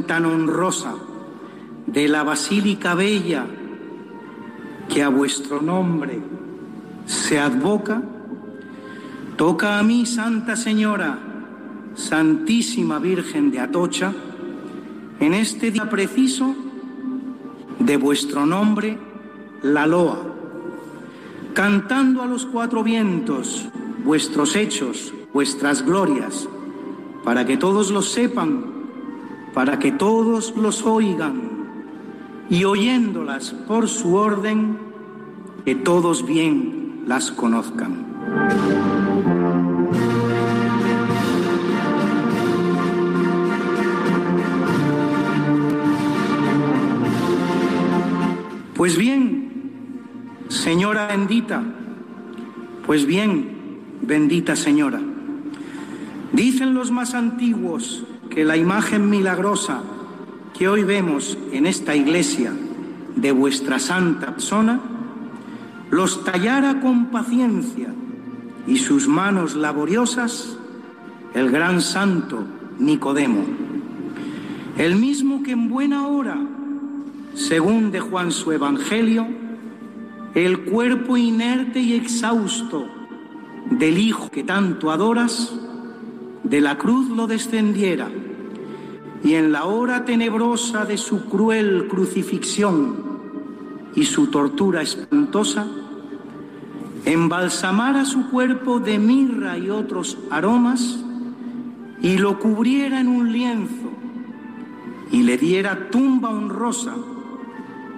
Tan honrosa de la Basílica Bella que a vuestro nombre se advoca, toca a mí, Santa Señora, Santísima Virgen de Atocha, en este día preciso de vuestro nombre la loa, cantando a los cuatro vientos vuestros hechos, vuestras glorias, para que todos los sepan para que todos los oigan y oyéndolas por su orden, que todos bien las conozcan. Pues bien, Señora bendita, pues bien, bendita Señora, dicen los más antiguos, que la imagen milagrosa que hoy vemos en esta iglesia de vuestra santa persona los tallara con paciencia y sus manos laboriosas el gran santo Nicodemo, el mismo que en buena hora, según de Juan su Evangelio, el cuerpo inerte y exhausto del Hijo que tanto adoras, de la cruz lo descendiera y en la hora tenebrosa de su cruel crucifixión y su tortura espantosa, embalsamara su cuerpo de mirra y otros aromas y lo cubriera en un lienzo y le diera tumba honrosa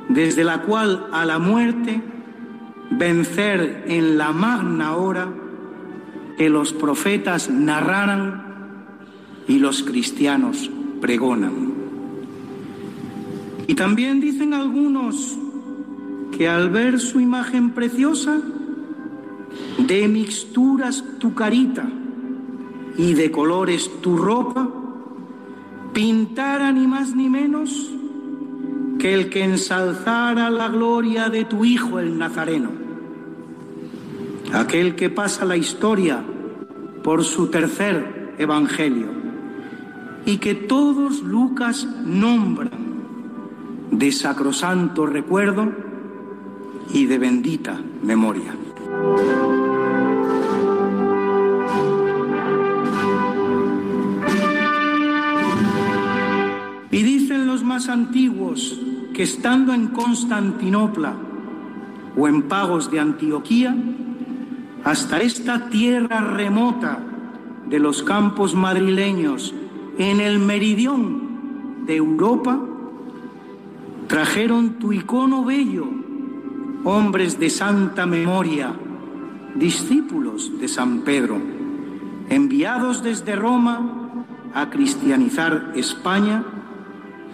desde la cual a la muerte vencer en la magna hora que los profetas narraran y los cristianos pregonan. Y también dicen algunos que al ver su imagen preciosa, de mixturas tu carita y de colores tu ropa, pintara ni más ni menos que el que ensalzara la gloria de tu Hijo el Nazareno aquel que pasa la historia por su tercer evangelio y que todos Lucas nombran de sacrosanto recuerdo y de bendita memoria. Y dicen los más antiguos que estando en Constantinopla o en pagos de Antioquía, hasta esta tierra remota de los campos madrileños, en el meridión de Europa, trajeron tu icono bello, hombres de santa memoria, discípulos de San Pedro, enviados desde Roma a cristianizar España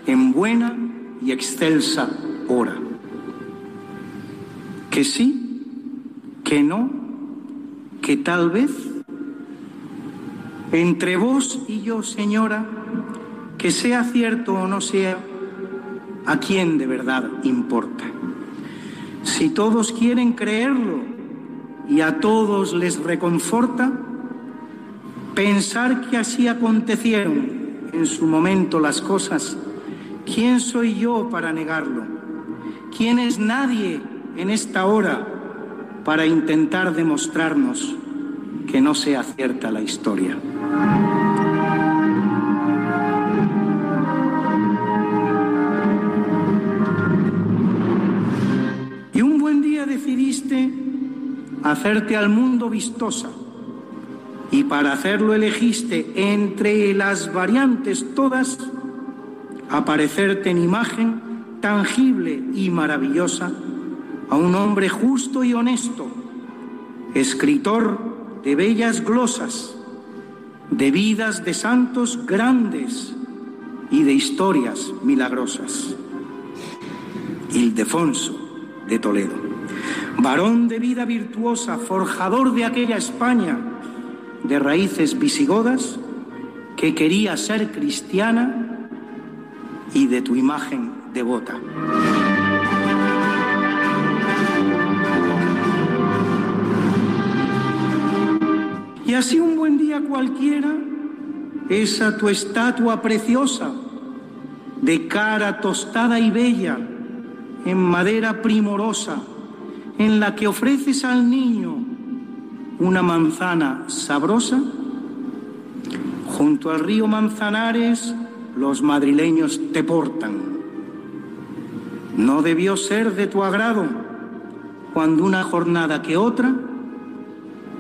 en buena y excelsa hora. Que sí, que no, que tal vez entre vos y yo, señora, que sea cierto o no sea, a quién de verdad importa. Si todos quieren creerlo y a todos les reconforta, pensar que así acontecieron en su momento las cosas, ¿quién soy yo para negarlo? ¿Quién es nadie en esta hora para intentar demostrarnos que no sea cierta la historia? Y un buen día decidiste hacerte al mundo vistosa y para hacerlo elegiste entre las variantes todas aparecerte en imagen tangible y maravillosa a un hombre justo y honesto, escritor de bellas glosas, de vidas de santos grandes y de historias milagrosas. Ildefonso de Toledo, varón de vida virtuosa, forjador de aquella España de raíces visigodas que quería ser cristiana y de tu imagen devota. Y así un buen día cualquiera, esa tu estatua preciosa, de cara tostada y bella, en madera primorosa, en la que ofreces al niño una manzana sabrosa, junto al río Manzanares los madrileños te portan. No debió ser de tu agrado cuando una jornada que otra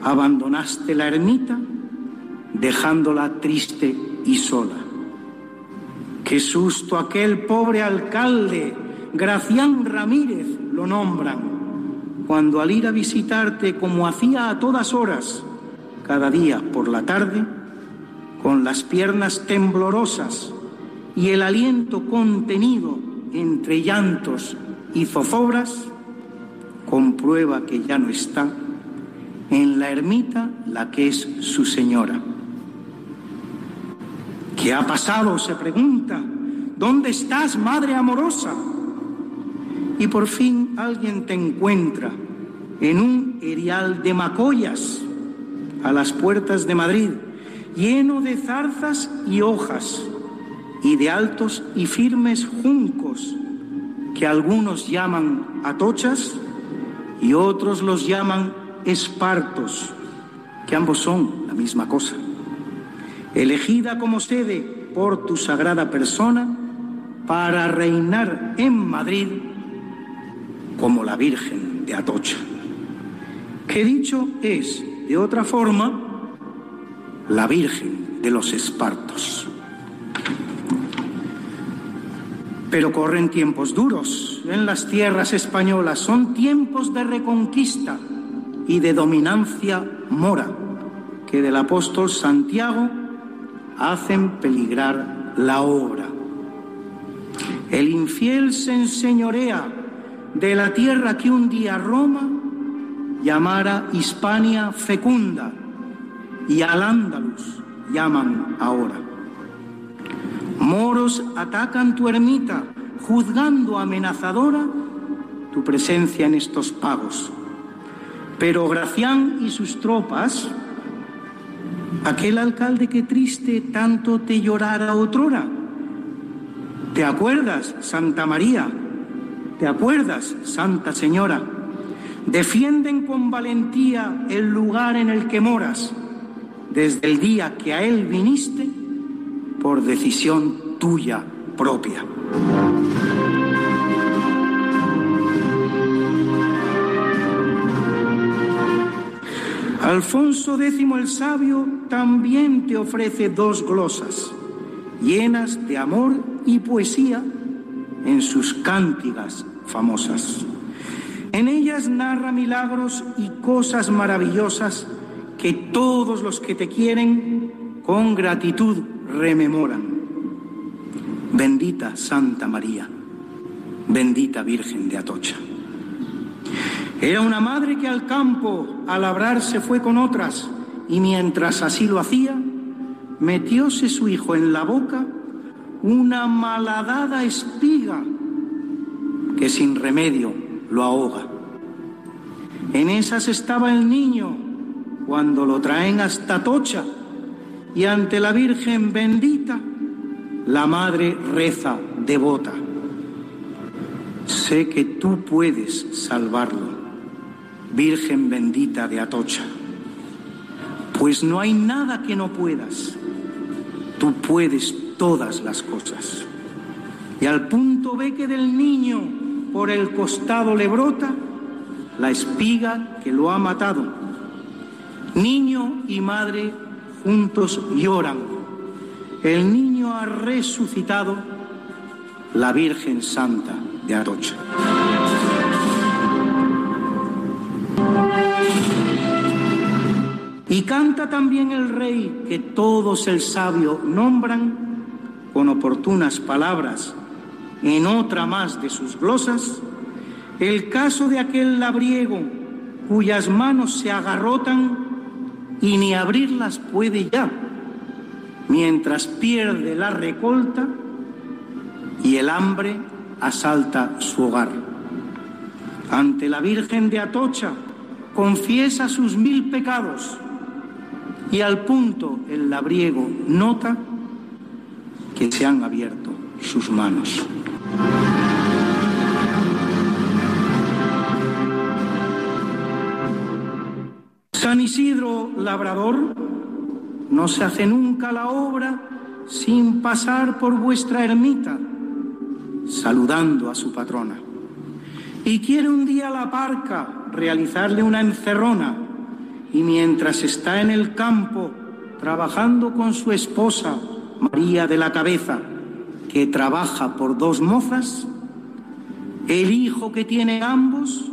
abandonaste la ermita dejándola triste y sola. Qué susto aquel pobre alcalde, Gracián Ramírez lo nombran cuando al ir a visitarte como hacía a todas horas, cada día por la tarde, con las piernas temblorosas y el aliento contenido entre llantos y zozobras, comprueba que ya no está en la ermita la que es su señora. ¿Qué ha pasado? se pregunta. ¿Dónde estás, madre amorosa? y por fin alguien te encuentra en un erial de macollas a las puertas de Madrid, lleno de zarzas y hojas y de altos y firmes juncos que algunos llaman atochas y otros los llaman espartos, que ambos son la misma cosa. Elegida como sede por tu sagrada persona para reinar en Madrid como la Virgen de Atocha, que dicho es de otra forma la Virgen de los Espartos. Pero corren tiempos duros en las tierras españolas, son tiempos de reconquista y de dominancia mora que del apóstol Santiago hacen peligrar la obra. El infiel se enseñorea de la tierra que un día Roma llamara Hispania fecunda y al Ándalus llaman ahora. Moros atacan tu ermita, juzgando amenazadora tu presencia en estos pagos. Pero Gracián y sus tropas, aquel alcalde que triste tanto te llorara otrora, ¿te acuerdas, Santa María? ¿Te acuerdas, Santa Señora? Defienden con valentía el lugar en el que moras, desde el día que a él viniste, por decisión tuya propia. Alfonso X el Sabio también te ofrece dos glosas, llenas de amor y poesía en sus cántigas famosas. En ellas narra milagros y cosas maravillosas que todos los que te quieren con gratitud rememoran. Bendita Santa María, bendita Virgen de Atocha. Era una madre que al campo a labrar se fue con otras y mientras así lo hacía, metióse su hijo en la boca una malhadada espiga que sin remedio lo ahoga. En esas estaba el niño cuando lo traen hasta Tocha y ante la Virgen bendita, la Madre reza devota. Sé que tú puedes salvarlo, Virgen bendita de Atocha, pues no hay nada que no puedas. Tú puedes todas las cosas. Y al punto ve que del niño por el costado le brota la espiga que lo ha matado. Niño y madre juntos lloran. El niño ha resucitado, la Virgen Santa de Atocha. Y canta también el rey que todos el sabio nombran con oportunas palabras en otra más de sus glosas, el caso de aquel labriego cuyas manos se agarrotan y ni abrirlas puede ya, mientras pierde la recolta y el hambre asalta su hogar. Ante la Virgen de Atocha confiesa sus mil pecados y al punto el labriego nota que se han abierto sus manos. San Isidro Labrador no se hace nunca la obra sin pasar por vuestra ermita, saludando a su patrona. Y quiere un día la parca realizarle una encerrona y mientras está en el campo trabajando con su esposa, María de la Cabeza, que trabaja por dos mozas, el hijo que tiene ambos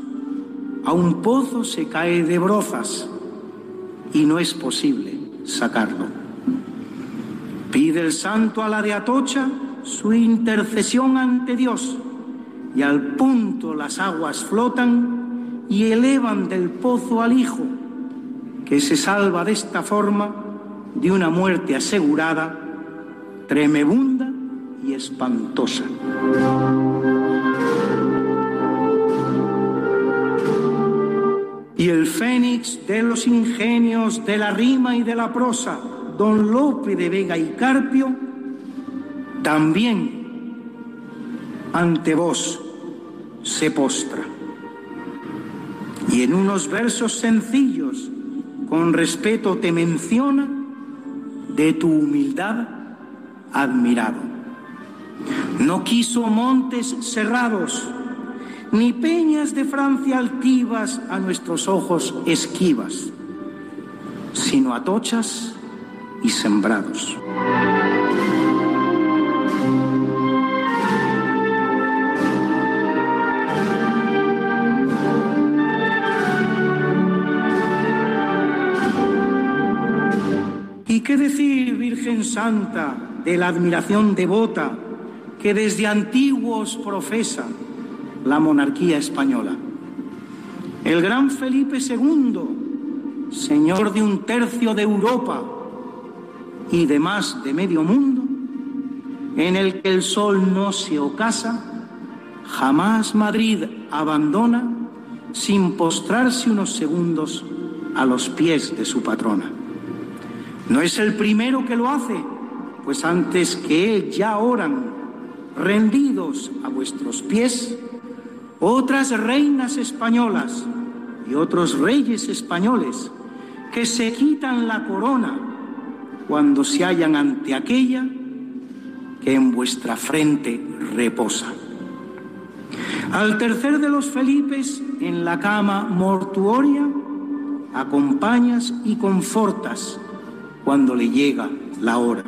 a un pozo se cae de brozas y no es posible sacarlo. Pide el santo a la de Atocha su intercesión ante Dios y al punto las aguas flotan y elevan del pozo al hijo, que se salva de esta forma de una muerte asegurada, tremebunda y espantosa. Y el fénix de los ingenios de la rima y de la prosa, don Lope de Vega y Carpio, también ante vos se postra. Y en unos versos sencillos, con respeto te menciona de tu humildad admirado. No quiso montes cerrados, ni peñas de Francia altivas a nuestros ojos esquivas, sino atochas y sembrados. Qué decir, Virgen Santa, de la admiración devota que desde antiguos profesa la monarquía española. El gran Felipe II, señor de un tercio de Europa y de más de medio mundo, en el que el sol no se ocasa, jamás Madrid abandona sin postrarse unos segundos a los pies de su patrona. No es el primero que lo hace, pues antes que él ya oran rendidos a vuestros pies, otras reinas españolas y otros reyes españoles que se quitan la corona cuando se hallan ante aquella que en vuestra frente reposa. Al tercer de los Felipes, en la cama mortuoria, acompañas y confortas cuando le llega la hora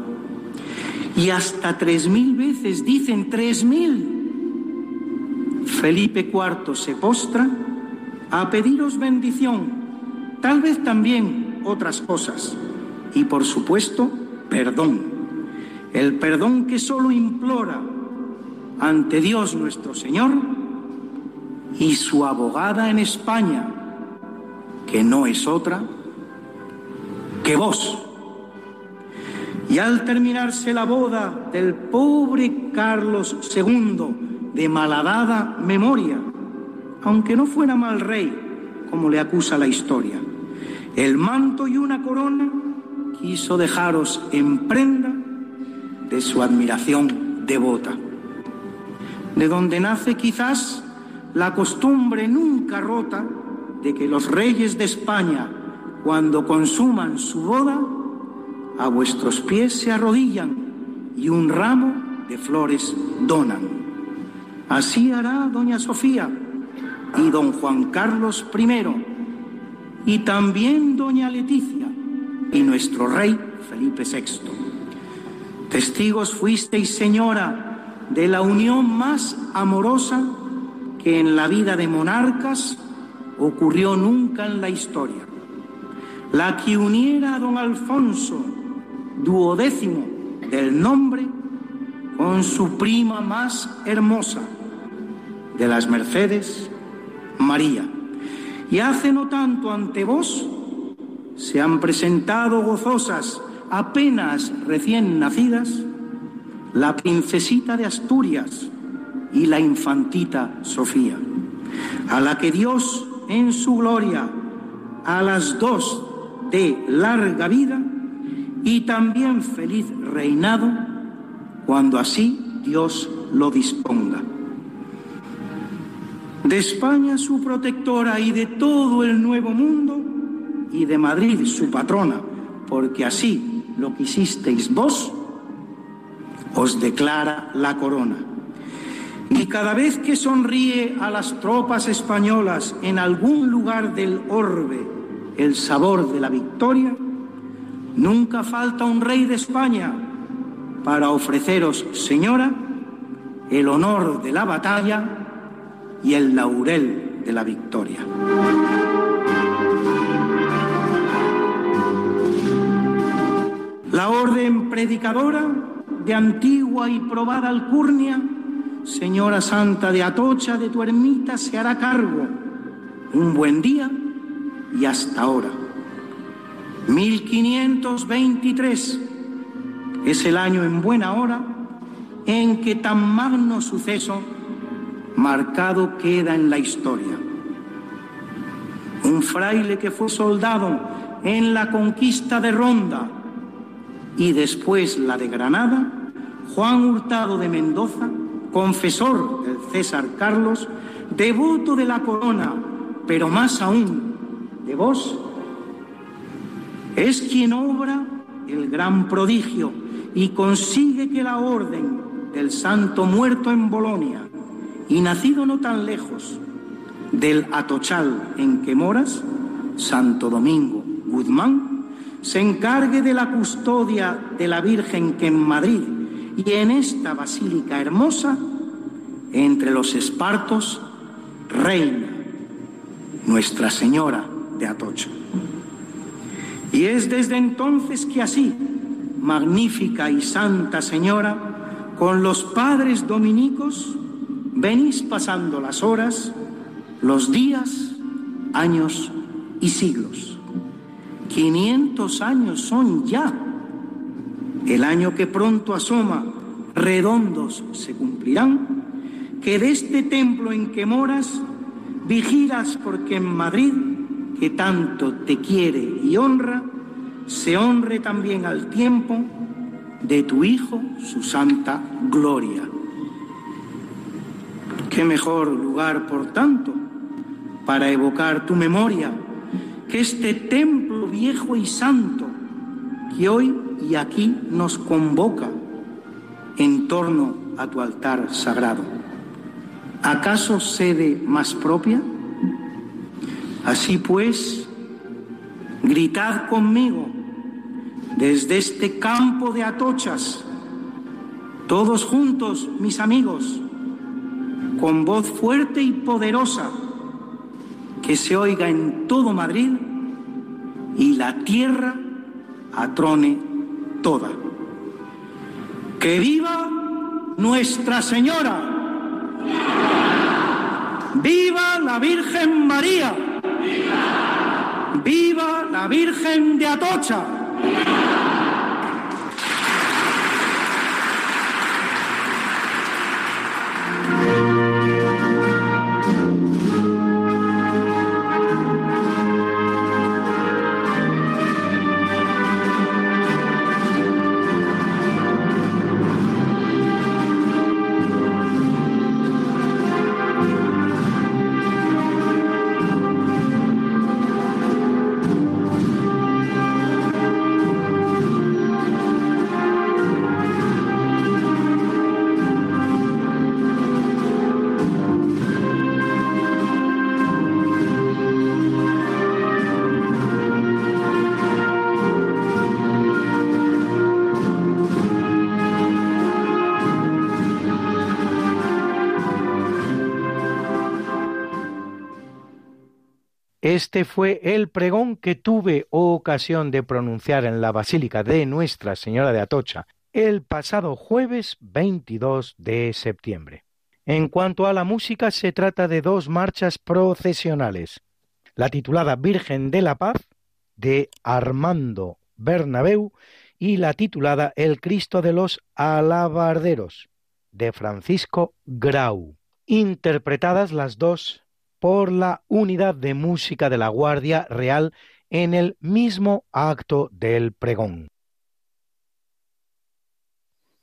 y hasta tres mil veces dicen tres mil. Felipe IV se postra a pediros bendición, tal vez también otras cosas, y por supuesto, perdón. El perdón que solo implora ante Dios nuestro Señor y su abogada en España, que no es otra que vos. Y al terminarse la boda del pobre Carlos II de malhadada memoria, aunque no fuera mal rey, como le acusa la historia, el manto y una corona quiso dejaros en prenda de su admiración devota, de donde nace quizás la costumbre nunca rota de que los reyes de España, cuando consuman su boda, a vuestros pies se arrodillan y un ramo de flores donan. Así hará doña Sofía y don Juan Carlos I y también doña Leticia y nuestro rey Felipe VI. Testigos fuisteis, señora, de la unión más amorosa que en la vida de monarcas ocurrió nunca en la historia. La que uniera a don Alfonso, duodécimo del nombre, con su prima más hermosa, de las Mercedes, María. Y hace no tanto ante vos se han presentado gozosas, apenas recién nacidas, la princesita de Asturias y la infantita Sofía, a la que Dios en su gloria a las dos de larga vida y también feliz reinado cuando así Dios lo disponga. De España su protectora y de todo el nuevo mundo y de Madrid su patrona, porque así lo quisisteis vos, os declara la corona. Y cada vez que sonríe a las tropas españolas en algún lugar del orbe el sabor de la victoria, nunca falta un rey de España para ofreceros, señora, el honor de la batalla y el laurel de la victoria. La orden predicadora de antigua y probada alcurnia Señora Santa de Atocha, de tu ermita se hará cargo. Un buen día y hasta ahora. 1523 es el año en buena hora en que tan magno suceso marcado queda en la historia. Un fraile que fue soldado en la conquista de Ronda y después la de Granada, Juan Hurtado de Mendoza, confesor del César Carlos, devoto de la corona, pero más aún de vos, es quien obra el gran prodigio y consigue que la orden del santo muerto en Bolonia y nacido no tan lejos del Atochal en que moras, Santo Domingo Guzmán, se encargue de la custodia de la Virgen que en Madrid y en esta basílica hermosa, entre los espartos, reina Nuestra Señora de Atocha. Y es desde entonces que así, magnífica y santa Señora, con los padres dominicos, venís pasando las horas, los días, años y siglos. 500 años son ya el año que pronto asoma, redondos se cumplirán, que de este templo en que moras, vigilas porque en Madrid, que tanto te quiere y honra, se honre también al tiempo de tu Hijo su santa gloria. Qué mejor lugar, por tanto, para evocar tu memoria que este templo viejo y santo que hoy y aquí nos convoca en torno a tu altar sagrado. ¿Acaso sede más propia? Así pues, gritad conmigo desde este campo de atochas, todos juntos, mis amigos, con voz fuerte y poderosa, que se oiga en todo Madrid y la tierra atrone toda. ¡Que viva Nuestra Señora! ¡Viva la Virgen María! ¡Viva la Virgen de Atocha! Este fue el pregón que tuve ocasión de pronunciar en la Basílica de Nuestra Señora de Atocha el pasado jueves 22 de septiembre. En cuanto a la música, se trata de dos marchas procesionales. La titulada Virgen de la Paz, de Armando Bernabeu, y la titulada El Cristo de los Alabarderos, de Francisco Grau, interpretadas las dos por la Unidad de Música de la Guardia Real en el mismo acto del pregón.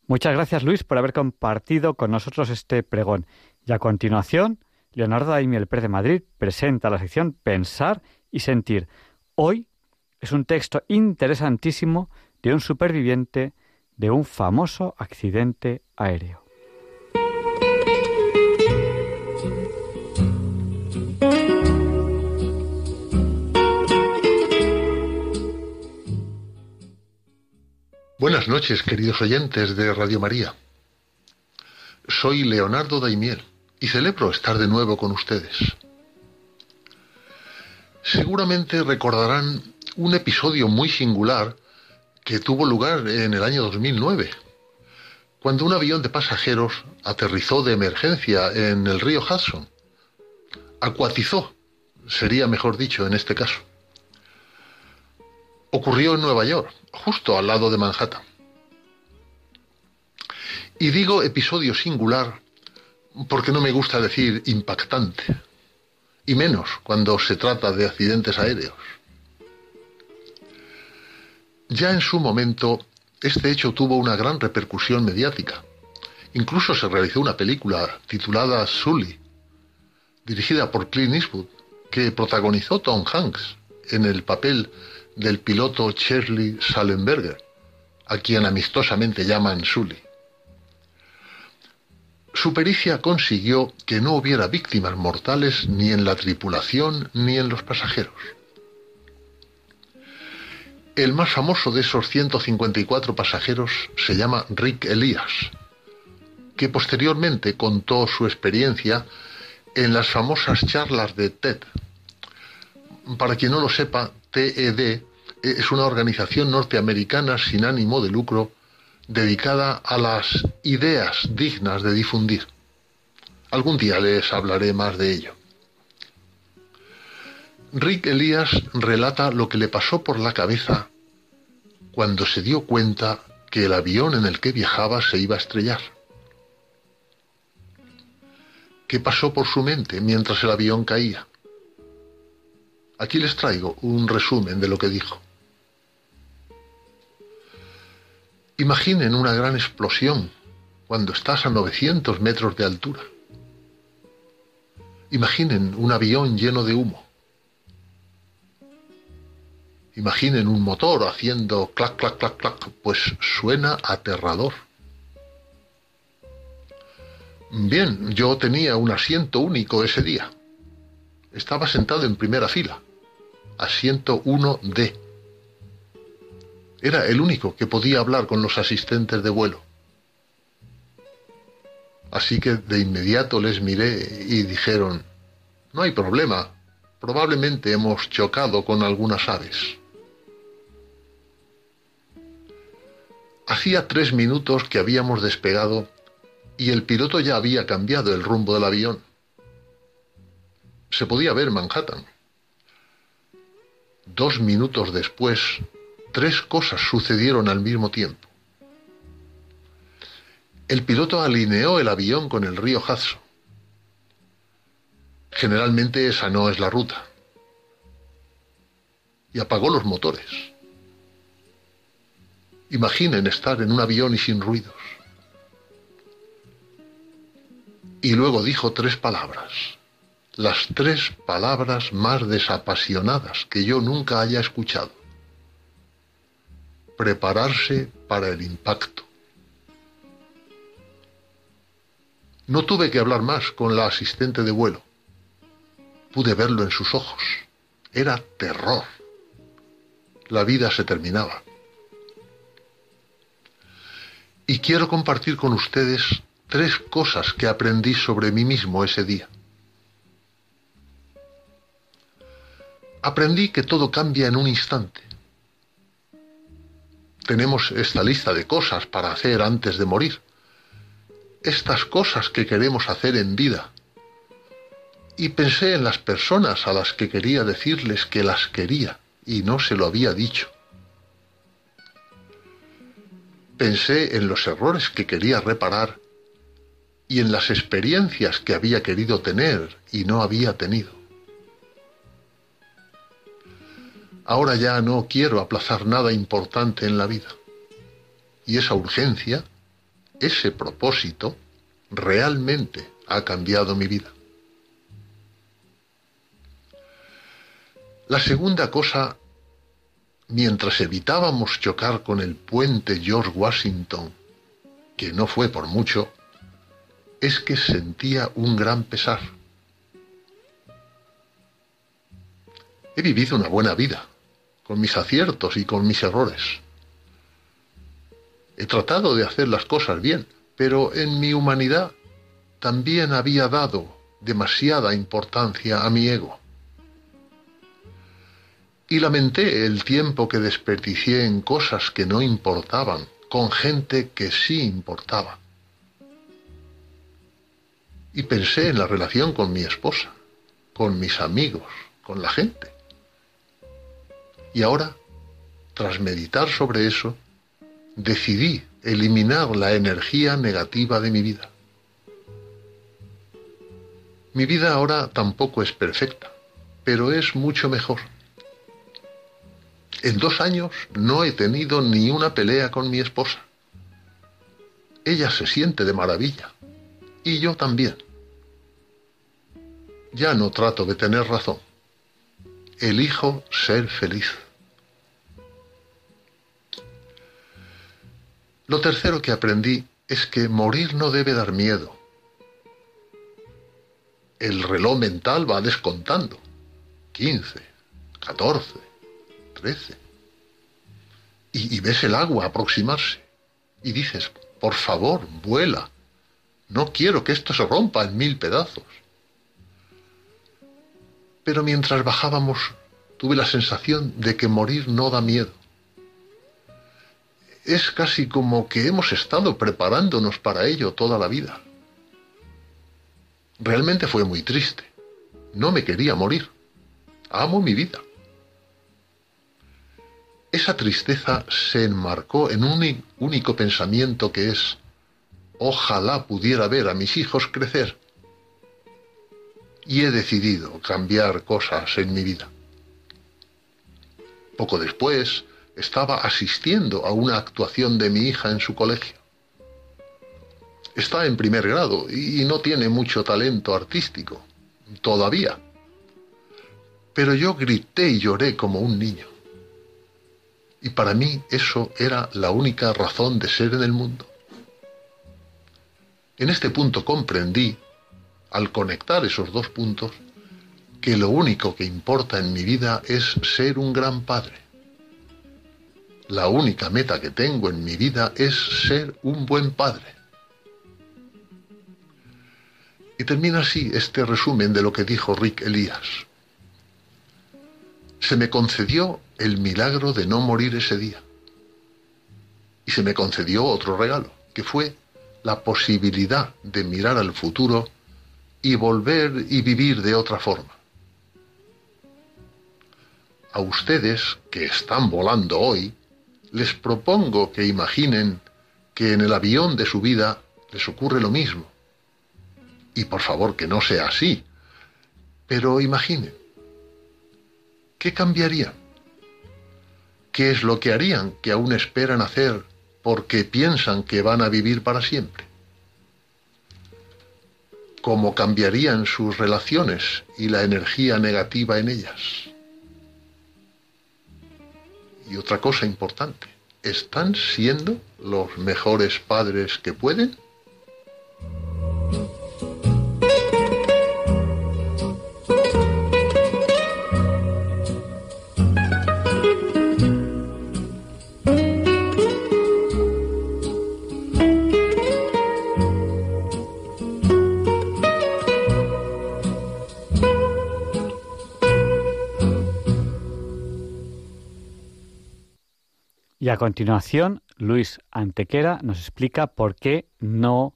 Muchas gracias Luis por haber compartido con nosotros este pregón. Y a continuación, Leonardo Daimiel Pérez de Madrid presenta la sección Pensar y Sentir. Hoy es un texto interesantísimo de un superviviente de un famoso accidente aéreo. Buenas noches, queridos oyentes de Radio María. Soy Leonardo Daimiel y celebro estar de nuevo con ustedes. Seguramente recordarán un episodio muy singular que tuvo lugar en el año 2009, cuando un avión de pasajeros aterrizó de emergencia en el río Hudson. Acuatizó, sería mejor dicho en este caso. Ocurrió en Nueva York, justo al lado de Manhattan. Y digo episodio singular porque no me gusta decir impactante, y menos cuando se trata de accidentes aéreos. Ya en su momento, este hecho tuvo una gran repercusión mediática. Incluso se realizó una película titulada Sully, dirigida por Clint Eastwood, que protagonizó Tom Hanks en el papel del piloto Shirley Sallenberger, a quien amistosamente llaman Sully. Su pericia consiguió que no hubiera víctimas mortales ni en la tripulación ni en los pasajeros. El más famoso de esos 154 pasajeros se llama Rick Elias, que posteriormente contó su experiencia en las famosas charlas de TED. Para quien no lo sepa, TED es una organización norteamericana sin ánimo de lucro dedicada a las ideas dignas de difundir. Algún día les hablaré más de ello. Rick Elías relata lo que le pasó por la cabeza cuando se dio cuenta que el avión en el que viajaba se iba a estrellar. ¿Qué pasó por su mente mientras el avión caía? Aquí les traigo un resumen de lo que dijo. Imaginen una gran explosión cuando estás a 900 metros de altura. Imaginen un avión lleno de humo. Imaginen un motor haciendo clac, clac, clac, clac, pues suena aterrador. Bien, yo tenía un asiento único ese día. Estaba sentado en primera fila, asiento 1D. Era el único que podía hablar con los asistentes de vuelo. Así que de inmediato les miré y dijeron, no hay problema, probablemente hemos chocado con algunas aves. Hacía tres minutos que habíamos despegado y el piloto ya había cambiado el rumbo del avión. Se podía ver Manhattan. Dos minutos después tres cosas sucedieron al mismo tiempo. El piloto alineó el avión con el río Hudson. Generalmente esa no es la ruta. Y apagó los motores. Imaginen estar en un avión y sin ruidos. Y luego dijo tres palabras, las tres palabras más desapasionadas que yo nunca haya escuchado prepararse para el impacto. No tuve que hablar más con la asistente de vuelo. Pude verlo en sus ojos. Era terror. La vida se terminaba. Y quiero compartir con ustedes tres cosas que aprendí sobre mí mismo ese día. Aprendí que todo cambia en un instante. Tenemos esta lista de cosas para hacer antes de morir. Estas cosas que queremos hacer en vida. Y pensé en las personas a las que quería decirles que las quería y no se lo había dicho. Pensé en los errores que quería reparar y en las experiencias que había querido tener y no había tenido. Ahora ya no quiero aplazar nada importante en la vida. Y esa urgencia, ese propósito, realmente ha cambiado mi vida. La segunda cosa, mientras evitábamos chocar con el puente George Washington, que no fue por mucho, es que sentía un gran pesar. He vivido una buena vida, con mis aciertos y con mis errores. He tratado de hacer las cosas bien, pero en mi humanidad también había dado demasiada importancia a mi ego. Y lamenté el tiempo que desperdicié en cosas que no importaban, con gente que sí importaba. Y pensé en la relación con mi esposa, con mis amigos, con la gente. Y ahora, tras meditar sobre eso, decidí eliminar la energía negativa de mi vida. Mi vida ahora tampoco es perfecta, pero es mucho mejor. En dos años no he tenido ni una pelea con mi esposa. Ella se siente de maravilla, y yo también. Ya no trato de tener razón. Elijo ser feliz. Lo tercero que aprendí es que morir no debe dar miedo. El reloj mental va descontando. 15, 14, 13. Y, y ves el agua aproximarse. Y dices, por favor, vuela. No quiero que esto se rompa en mil pedazos. Pero mientras bajábamos tuve la sensación de que morir no da miedo es casi como que hemos estado preparándonos para ello toda la vida. Realmente fue muy triste. No me quería morir. Amo mi vida. Esa tristeza se enmarcó en un único pensamiento que es, ojalá pudiera ver a mis hijos crecer. Y he decidido cambiar cosas en mi vida. Poco después, estaba asistiendo a una actuación de mi hija en su colegio. Está en primer grado y no tiene mucho talento artístico, todavía. Pero yo grité y lloré como un niño. Y para mí eso era la única razón de ser en el mundo. En este punto comprendí, al conectar esos dos puntos, que lo único que importa en mi vida es ser un gran padre la única meta que tengo en mi vida es ser un buen padre. Y termina así este resumen de lo que dijo Rick Elías. Se me concedió el milagro de no morir ese día. Y se me concedió otro regalo, que fue la posibilidad de mirar al futuro y volver y vivir de otra forma. A ustedes que están volando hoy, les propongo que imaginen que en el avión de su vida les ocurre lo mismo. Y por favor que no sea así. Pero imaginen, ¿qué cambiarían? ¿Qué es lo que harían que aún esperan hacer porque piensan que van a vivir para siempre? ¿Cómo cambiarían sus relaciones y la energía negativa en ellas? Y otra cosa importante, ¿están siendo los mejores padres que pueden? Y a continuación, Luis Antequera nos explica por qué no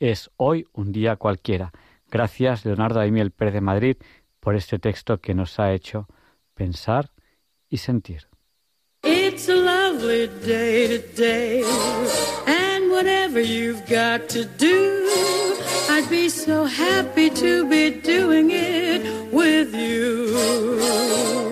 es hoy un día cualquiera. Gracias, Leonardo Aimiel Pérez de Madrid, por este texto que nos ha hecho pensar y sentir. And whatever you've got to do, I'd be so happy to be doing it with you.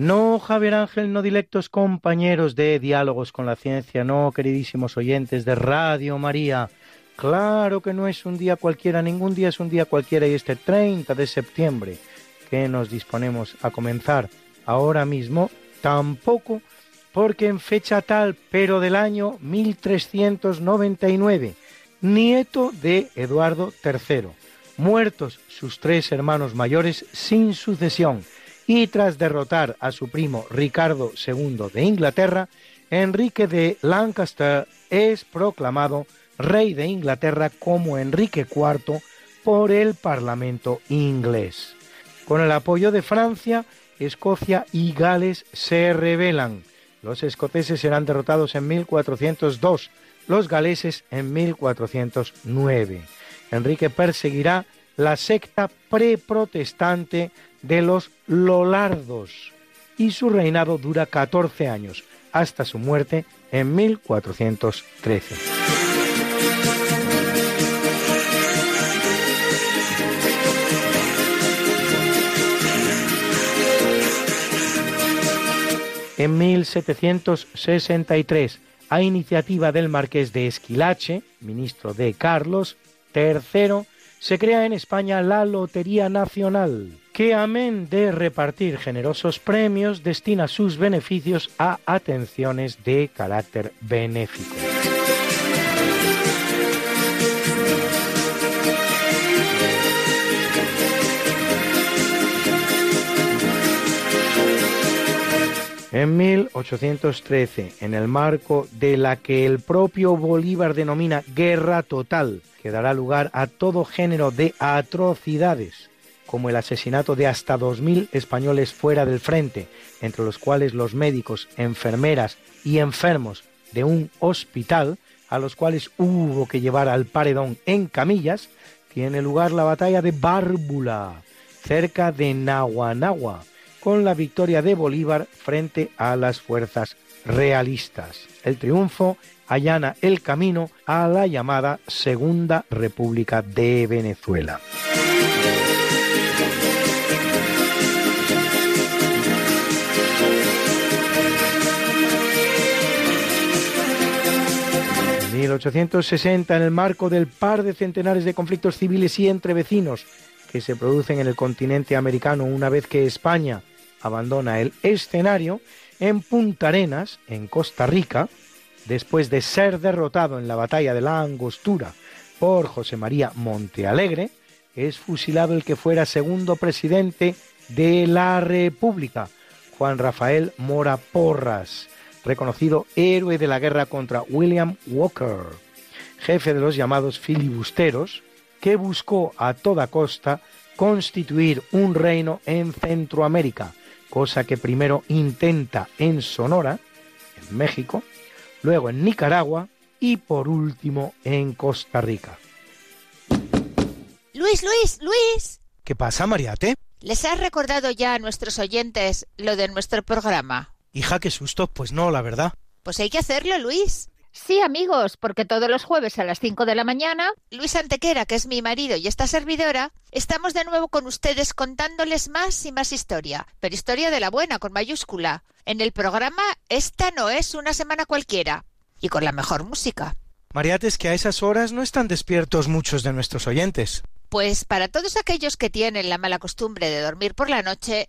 No, Javier Ángel, no dilectos compañeros de Diálogos con la Ciencia, no, queridísimos oyentes de Radio María. Claro que no es un día cualquiera, ningún día es un día cualquiera y este 30 de septiembre que nos disponemos a comenzar ahora mismo, tampoco porque en fecha tal, pero del año 1399, nieto de Eduardo III, muertos sus tres hermanos mayores sin sucesión, y tras derrotar a su primo Ricardo II de Inglaterra, Enrique de Lancaster es proclamado rey de Inglaterra como Enrique IV por el Parlamento inglés. Con el apoyo de Francia, Escocia y Gales se rebelan. Los escoceses serán derrotados en 1402, los galeses en 1409. Enrique perseguirá la secta preprotestante de los Lolardos y su reinado dura 14 años, hasta su muerte en 1413. En 1763, a iniciativa del marqués de Esquilache, ministro de Carlos III, se crea en España la Lotería Nacional, que amén de repartir generosos premios, destina sus beneficios a atenciones de carácter benéfico. En 1813, en el marco de la que el propio Bolívar denomina guerra total, que dará lugar a todo género de atrocidades, como el asesinato de hasta 2.000 españoles fuera del frente, entre los cuales los médicos, enfermeras y enfermos de un hospital, a los cuales hubo que llevar al paredón en camillas, tiene lugar la batalla de Bárbula, cerca de Nahuanagua, con la victoria de Bolívar frente a las fuerzas realistas. El triunfo allana el camino a la llamada Segunda República de Venezuela. 1860, en el marco del par de centenares de conflictos civiles y entre vecinos que se producen en el continente americano una vez que España abandona el escenario en Punta Arenas, en Costa Rica, después de ser derrotado en la batalla de la Angostura por José María Montealegre, es fusilado el que fuera segundo presidente de la República, Juan Rafael Mora Porras, reconocido héroe de la guerra contra William Walker, jefe de los llamados filibusteros, que buscó a toda costa constituir un reino en Centroamérica, cosa que primero intenta en Sonora, en México, luego en Nicaragua y por último en Costa Rica. Luis, Luis, Luis. ¿Qué pasa, Mariate? ¿Les has recordado ya a nuestros oyentes lo de nuestro programa? Hija, qué susto, pues no, la verdad. Pues hay que hacerlo, Luis. Sí, amigos, porque todos los jueves a las 5 de la mañana, Luis Antequera, que es mi marido y esta servidora, estamos de nuevo con ustedes contándoles más y más historia, pero historia de la buena, con mayúscula. En el programa Esta no es una semana cualquiera, y con la mejor música. Mariate, es que a esas horas no están despiertos muchos de nuestros oyentes. Pues para todos aquellos que tienen la mala costumbre de dormir por la noche,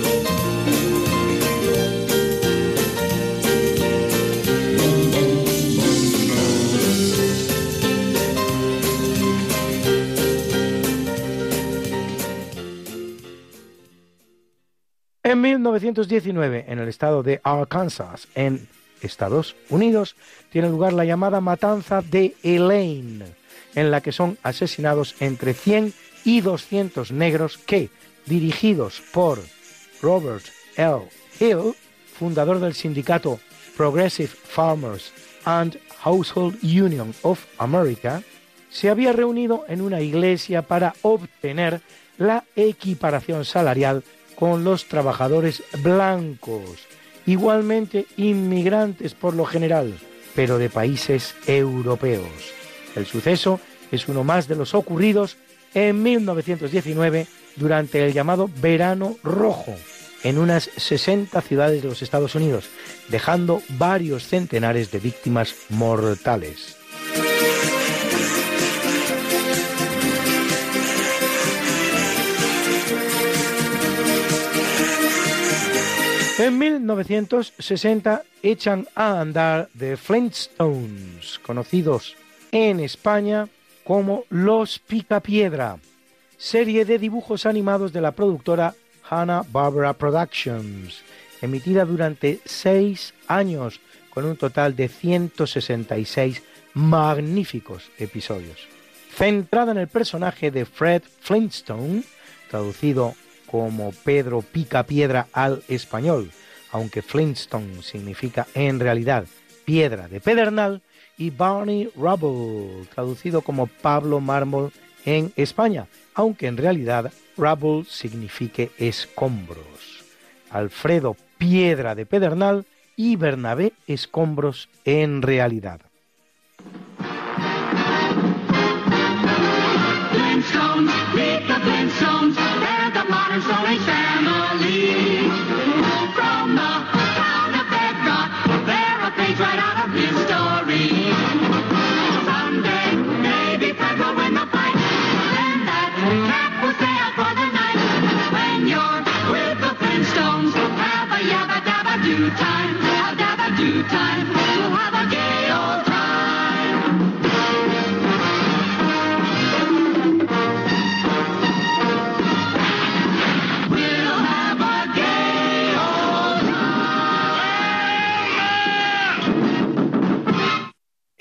En 1919, en el estado de Arkansas, en Estados Unidos, tiene lugar la llamada matanza de Elaine, en la que son asesinados entre 100 y 200 negros que, dirigidos por Robert L. Hill, fundador del sindicato Progressive Farmers and Household Union of America, se había reunido en una iglesia para obtener la equiparación salarial con los trabajadores blancos, igualmente inmigrantes por lo general, pero de países europeos. El suceso es uno más de los ocurridos en 1919 durante el llamado Verano Rojo, en unas 60 ciudades de los Estados Unidos, dejando varios centenares de víctimas mortales. En 1960 echan a andar The Flintstones, conocidos en España como Los Picapiedra, serie de dibujos animados de la productora Hanna-Barbera Productions, emitida durante seis años con un total de 166 magníficos episodios. Centrada en el personaje de Fred Flintstone, traducido como Pedro Picapiedra al español, aunque Flintstone significa en realidad piedra de pedernal, y Barney Rubble, traducido como Pablo Mármol en España, aunque en realidad Rubble signifique escombros. Alfredo Piedra de Pedernal y Bernabé Escombros en realidad.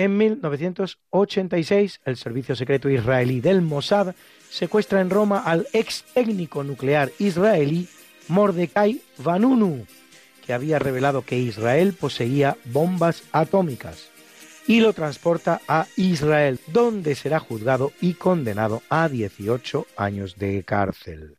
En 1986, el servicio secreto israelí del Mossad secuestra en Roma al ex técnico nuclear israelí Mordecai Vanunu, había revelado que Israel poseía bombas atómicas, y lo transporta a Israel, donde será juzgado y condenado a 18 años de cárcel.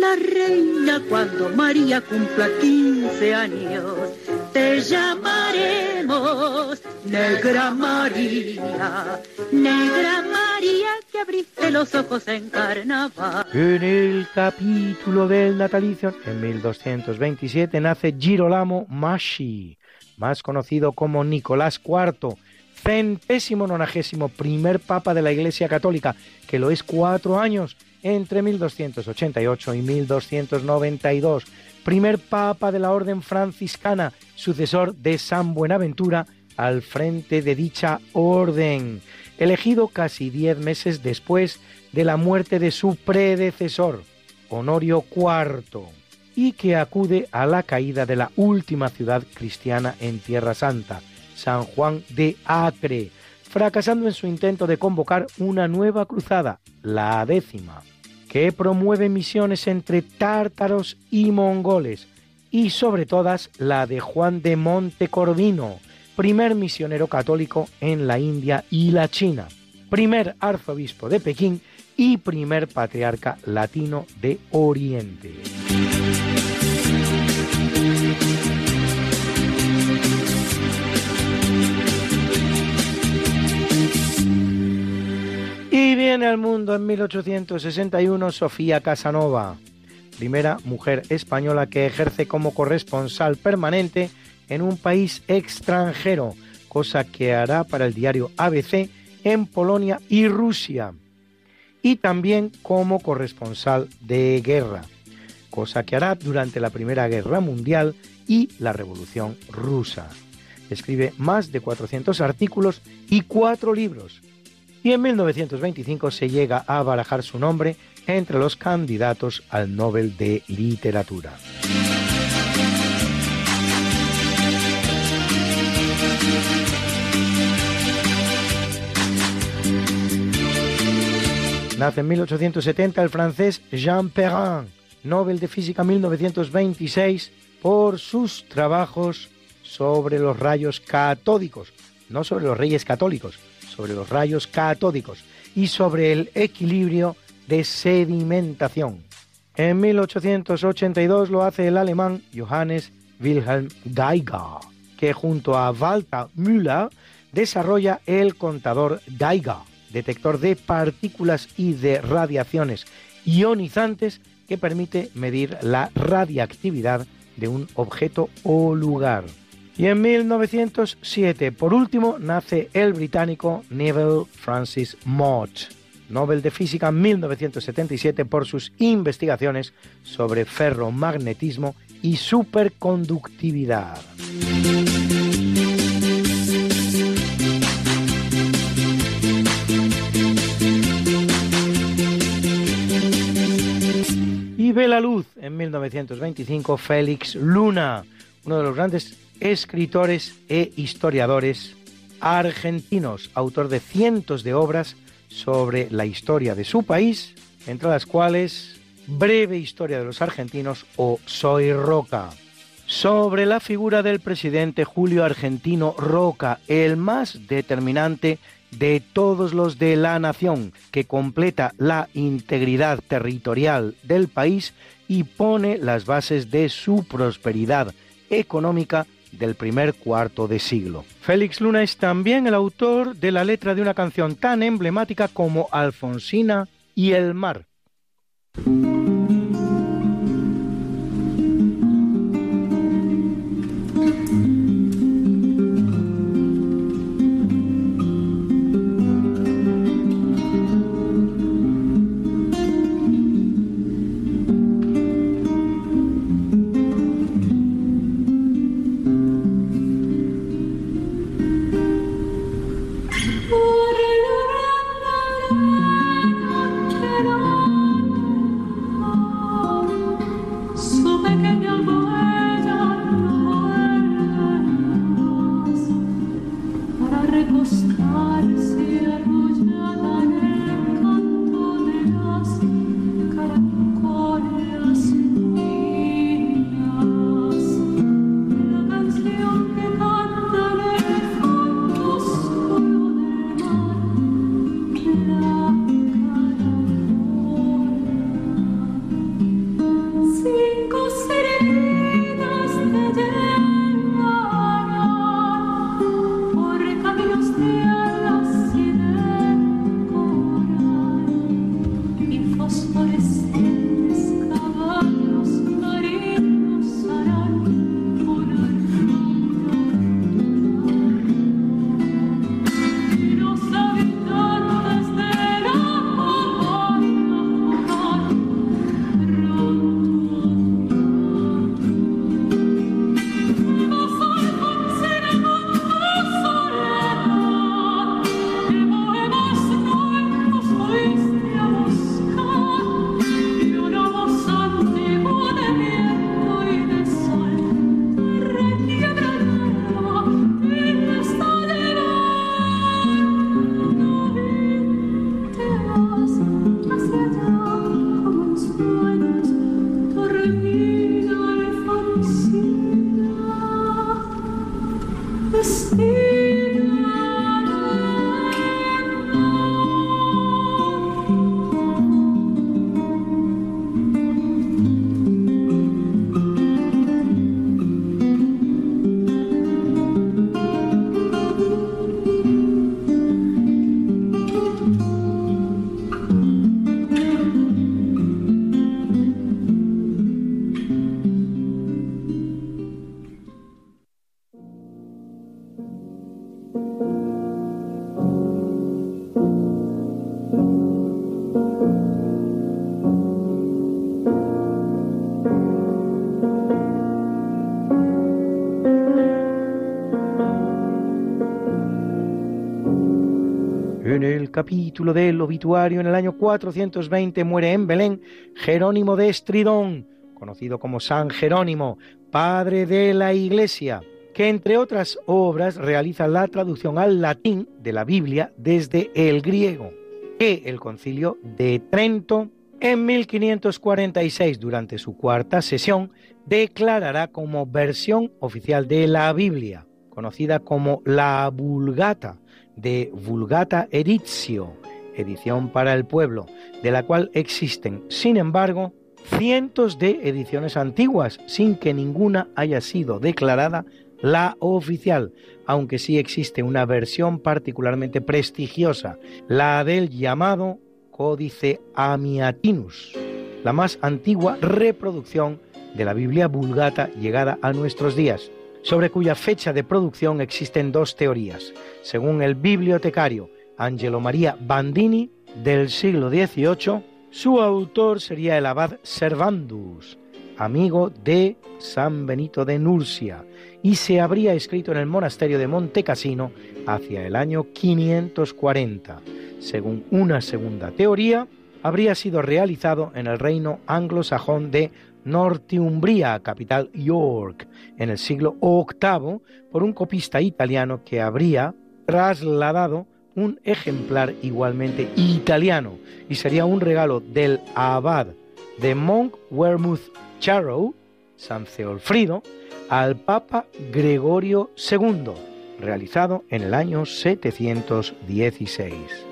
la reina cuando María cumpla 15 años. Te llamaremos Negra María, Negra María que abriste los ojos en carnaval. En el capítulo del natalicio, en 1227, nace Girolamo Masci, más conocido como Nicolás IV, centésimo nonagésimo primer papa de la Iglesia Católica, que lo es cuatro años, entre 1288 y 1292, primer papa de la Orden franciscana, sucesor de San Buenaventura al frente de dicha orden, elegido casi diez meses después de la muerte de su predecesor, Honorio IV, y que acude a la caída de la última ciudad cristiana en Tierra Santa, San Juan de Acre, fracasando en su intento de convocar una nueva cruzada, la décima, que promueve misiones entre tártaros y mongoles, y sobre todas la de Juan de Montecorvino, primer misionero católico en la India y la China, primer arzobispo de Pekín y primer patriarca latino de Oriente. Viene al mundo en 1861 Sofía Casanova, primera mujer española que ejerce como corresponsal permanente en un país extranjero, cosa que hará para el diario ABC en Polonia y Rusia, y también como corresponsal de guerra, cosa que hará durante la Primera Guerra Mundial y la Revolución Rusa. Escribe más de 400 artículos y cuatro libros, y en 1925 se llega a barajar su nombre entre los candidatos al Nobel de Literatura. Nace en 1870 el francés Jean Perrin, Nobel de Física 1926, por sus trabajos sobre los rayos catódicos, no sobre los reyes católicos, sobre los rayos catódicos y sobre el equilibrio de sedimentación. En 1882 lo hace el alemán Johannes Wilhelm Geiger, que junto a Walter Müller desarrolla el contador Geiger, detector de partículas y de radiaciones ionizantes que permite medir la radiactividad de un objeto o lugar. Y en 1907, por último, nace el británico Neville Francis Mott, Nobel de Física 1977 por sus investigaciones sobre ferromagnetismo y superconductividad. Y ve la luz en 1925 Félix Luna, uno de los grandes escritores e historiadores argentinos, autor de cientos de obras sobre la historia de su país, entre las cuales Breve Historia de los Argentinos o Soy Roca. Sobre la figura del presidente Julio Argentino Roca, el más determinante de todos los de la nación, que completa la integridad territorial del país y pone las bases de su prosperidad económica del primer cuarto de siglo. Félix Luna es también el autor de la letra de una canción tan emblemática como Alfonsina y el mar. Capítulo del obituario, en el año 420 muere en Belén Jerónimo de Estridón, conocido como San Jerónimo, padre de la Iglesia, que entre otras obras realiza la traducción al latín de la Biblia desde el griego, que el concilio de Trento en 1546, durante su cuarta sesión, declarará como versión oficial de la Biblia, conocida como la Vulgata, de Vulgata Editio, edición para el pueblo, de la cual existen, sin embargo, cientos de ediciones antiguas, sin que ninguna haya sido declarada la oficial, aunque sí existe una versión particularmente prestigiosa, la del llamado Códice Amiatinus, la más antigua reproducción de la Biblia Vulgata llegada a nuestros días, sobre cuya fecha de producción existen dos teorías. Según el bibliotecario Angelo María Bandini, del siglo XVIII, su autor sería el abad Servandus, amigo de San Benito de Nursia, y se habría escrito en el monasterio de Monte Cassino hacia el año 540. Según una segunda teoría, habría sido realizado en el reino anglosajón de Northumbria, capital York, en el siglo VIII, por un copista italiano que habría trasladado un ejemplar igualmente italiano y sería un regalo del abad de Monk Wermouth Charrow, San Ceolfrido, al Papa Gregorio II, realizado en el año 716.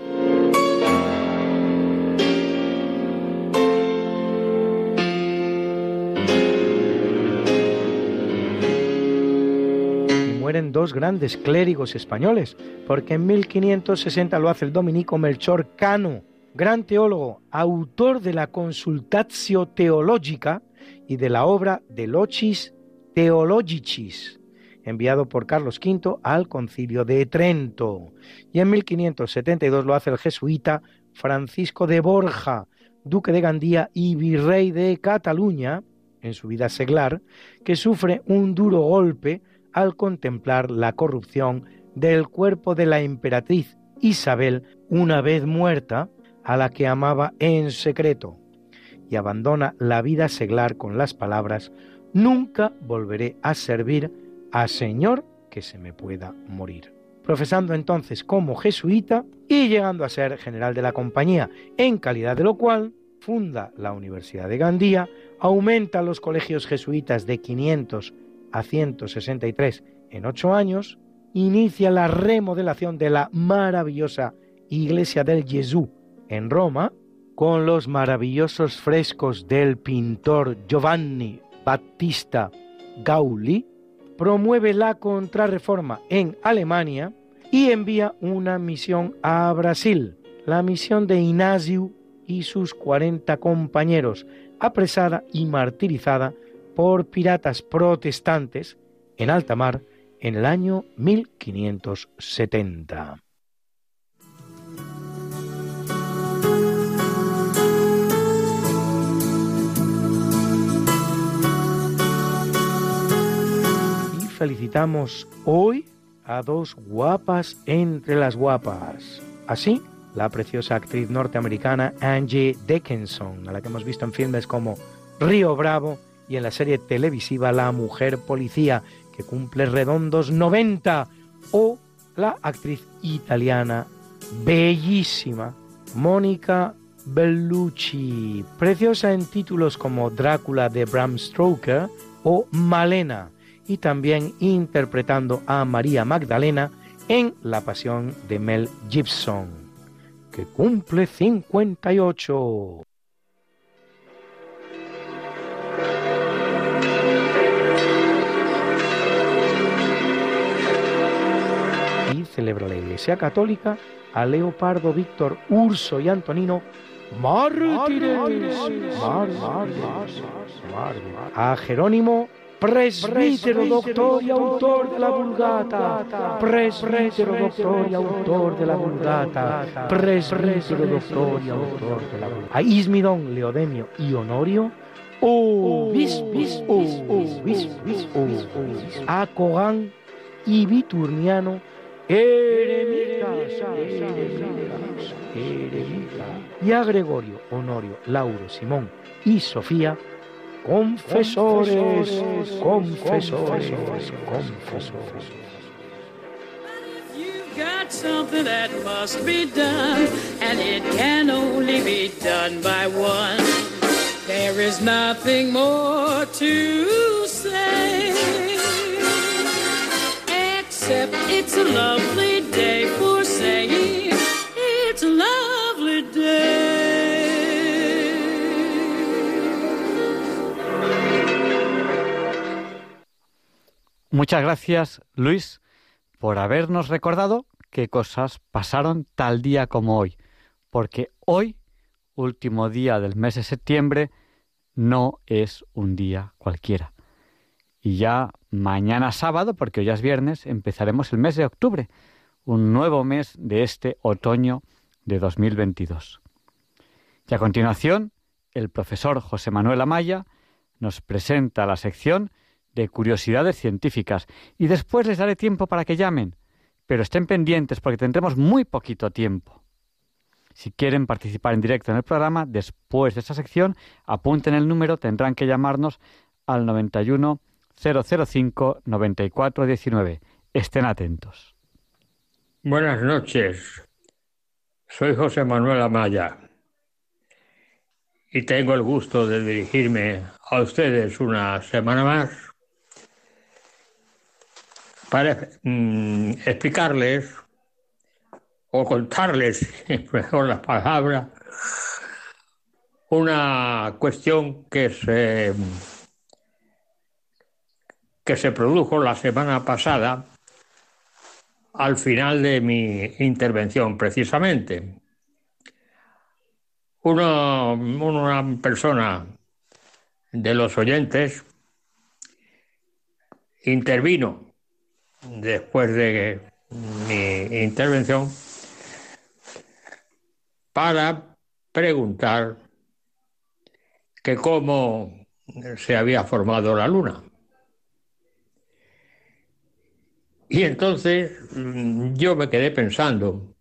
Dos grandes clérigos españoles, porque en 1560 lo hace el dominico Melchor Cano, gran teólogo, autor de la Consultatio Theologica y de la obra de Lochis Theologicis, enviado por Carlos V al concilio de Trento. Y en 1572 lo hace el jesuita Francisco de Borja, duque de Gandía y virrey de Cataluña, en su vida seglar, que sufre un duro golpe al contemplar la corrupción del cuerpo de la emperatriz Isabel una vez muerta, a la que amaba en secreto, y abandona la vida seglar con las palabras, nunca volveré a servir a Señor que se me pueda morir. Profesando entonces como jesuita y llegando a ser general de la compañía, en calidad de lo cual funda la Universidad de Gandía, aumenta los colegios jesuitas de 500 a 163 en ocho años, inicia la remodelación de la maravillosa Iglesia del Jesús en Roma, con los maravillosos frescos del pintor Giovanni Battista Gauli, promueve la contrarreforma en Alemania y envía una misión a Brasil, la misión de Inácio y sus 40 compañeros, apresada y martirizada por piratas protestantes en alta mar en el año 1570. felicitamos hoy a dos guapas entre las guapas. Así, la preciosa actriz norteamericana Angie Dickinson, a la que hemos visto en filmes como Río Bravo y en la serie televisiva La Mujer Policía, que cumple redondos 90, o la actriz italiana bellísima Mónica Bellucci, preciosa en títulos como Drácula de Bram Stoker o Malena y también interpretando a María Magdalena en La Pasión de Mel Gibson, que cumple 58. Celebra la Iglesia Católica a Leopardo, Víctor, Urso y Antonino. Mártires, a Jerónimo presbítero, doctor y autor de la Vulgata, presbítero, doctor y autor de la Vulgata, presbítero, doctor y autor de la Vulgata. A Ismidón, Leodemio y Honorio, a Cogán y Viturniano eremitas, eremitas, eremitas. Y a Gregorio, Honorio, Lauro, Simón y Sofía, confesores, confesores, confesores. got something that must be done, and it can only be done by one. There is nothing more to say, except it's a lovely day for saying it's a lovely day. Muchas gracias, Luis, por habernos recordado qué cosas pasaron tal día como hoy, porque hoy, último día del mes de septiembre, no es un día cualquiera. Y ya mañana sábado, porque hoy es viernes, empezaremos el mes de octubre, un nuevo mes de este otoño de 2022. Y a continuación, el profesor José Manuel Amaya nos presenta la sección de curiosidades científicas y después les daré tiempo para que llamen, pero estén pendientes porque tendremos muy poquito tiempo. Si quieren participar en directo en el programa, después de esta sección, apunten el número, tendrán que llamarnos al 91 005 94 19. Estén atentos. Buenas noches. Soy José Manuel Amaya y tengo el gusto de dirigirme a ustedes una semana más para mm, explicarles o contarles, mejor las palabras, una cuestión que se, que se produjo la semana pasada al final de mi intervención, precisamente. Una persona de los oyentes intervino después de mi intervención para preguntar que cómo se había formado la luna. Y entonces mm, yo me quedé pensando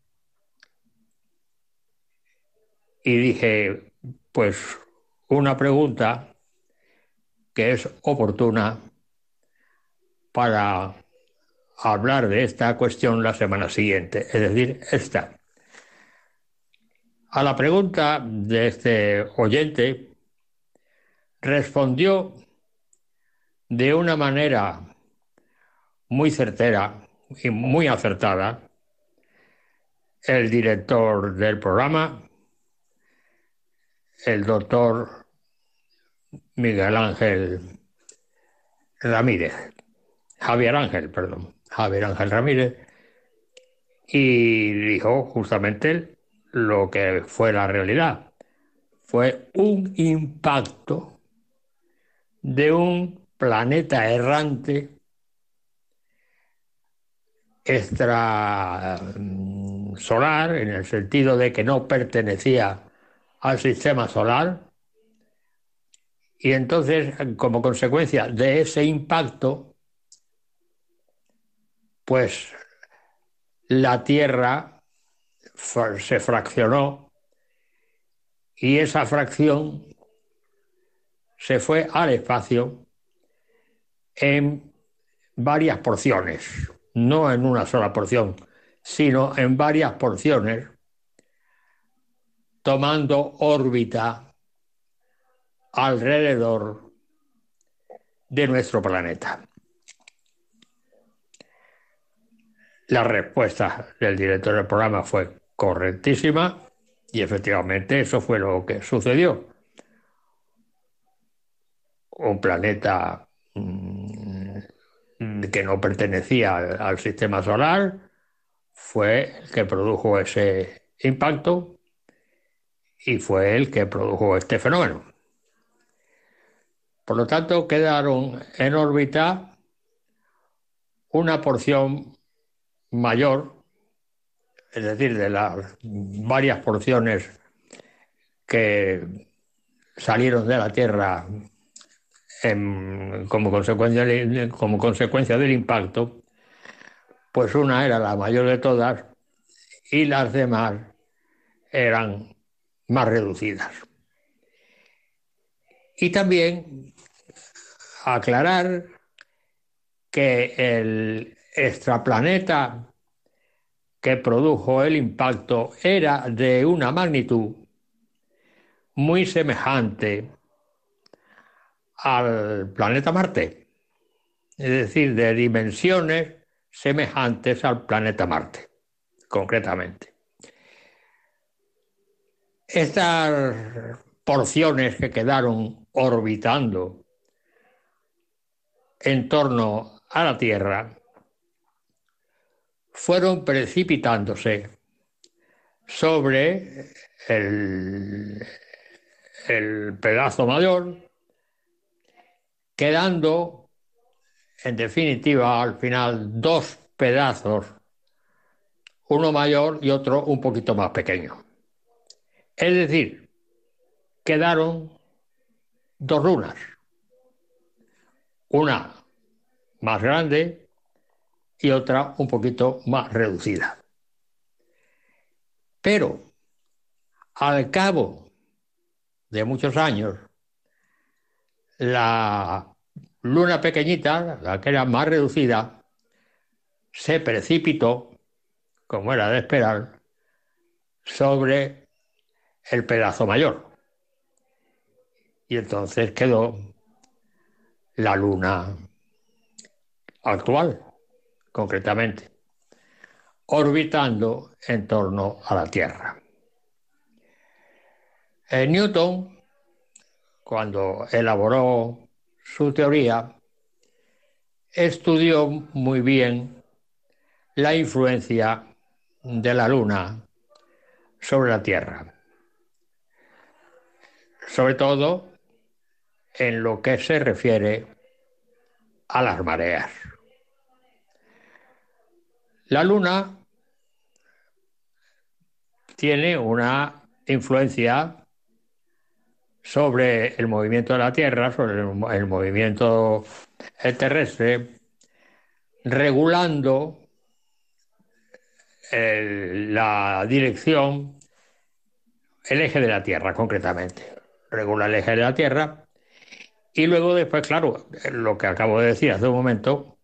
y dije, pues una pregunta que es oportuna para hablar de esta cuestión la semana siguiente, es decir, esta. A la pregunta de este oyente respondió de una manera muy certera y muy acertada el director del programa, el doctor Miguel Ángel Ramírez, Javier Ángel, perdón. Javier Ángel Ramírez, y dijo justamente lo que fue la realidad. Fue un impacto de un planeta errante extra mm, en el sentido de que no pertenecía al sistema solar, y entonces, como consecuencia de ese impacto, pues la Tierra se fraccionó y esa fracción se fue al espacio en varias porciones, no en una sola porción, sino en varias porciones, tomando órbita alrededor de nuestro planeta. La respuesta del director del programa fue correctísima y efectivamente eso fue lo que sucedió. Un planeta mm, que no pertenecía al, sistema solar fue el que produjo ese impacto y fue el que produjo este fenómeno. Por lo tanto, quedaron en órbita una porción mayor, es decir, de las varias porciones que salieron de la Tierra como, consecuencia, como consecuencia del impacto, pues una era la mayor de todas y las demás eran más reducidas. Y también aclarar que el extraplaneta que produjo el impacto era de una magnitud muy semejante al planeta Marte, es decir, de dimensiones semejantes al planeta Marte, concretamente. Estas porciones que quedaron orbitando en torno a la Tierra fueron precipitándose sobre el, el pedazo mayor, quedando en definitiva al final dos pedazos, uno mayor y otro un poquito más pequeño. Es decir, quedaron dos lunas, una más grande y otra un poquito más reducida. Pero al cabo de muchos años, la luna pequeñita, la que era más reducida, se precipitó, como era de esperar, sobre el pedazo mayor. Y entonces quedó la luna actual, concretamente, orbitando en torno a la Tierra. Eh, Newton, cuando elaboró su teoría, estudió muy bien la influencia de la Luna sobre la Tierra. Sobre todo en lo que se refiere a las mareas. La Luna tiene una influencia sobre el movimiento de la Tierra, sobre el, movimiento terrestre, regulando la dirección, el eje de la Tierra concretamente. Regula el eje de la Tierra y luego después, claro, lo que acabo de decir hace un momento,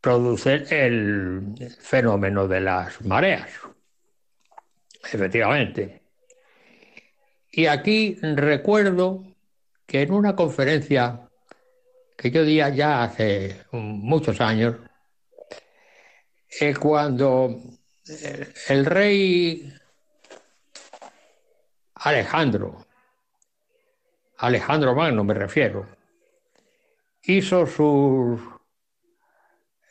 produce el fenómeno de las mareas. Efectivamente. Y aquí recuerdo que en una conferencia que yo di ya hace muchos años, eh, cuando eh, el rey Alejandro, Alejandro Magno me refiero, hizo sus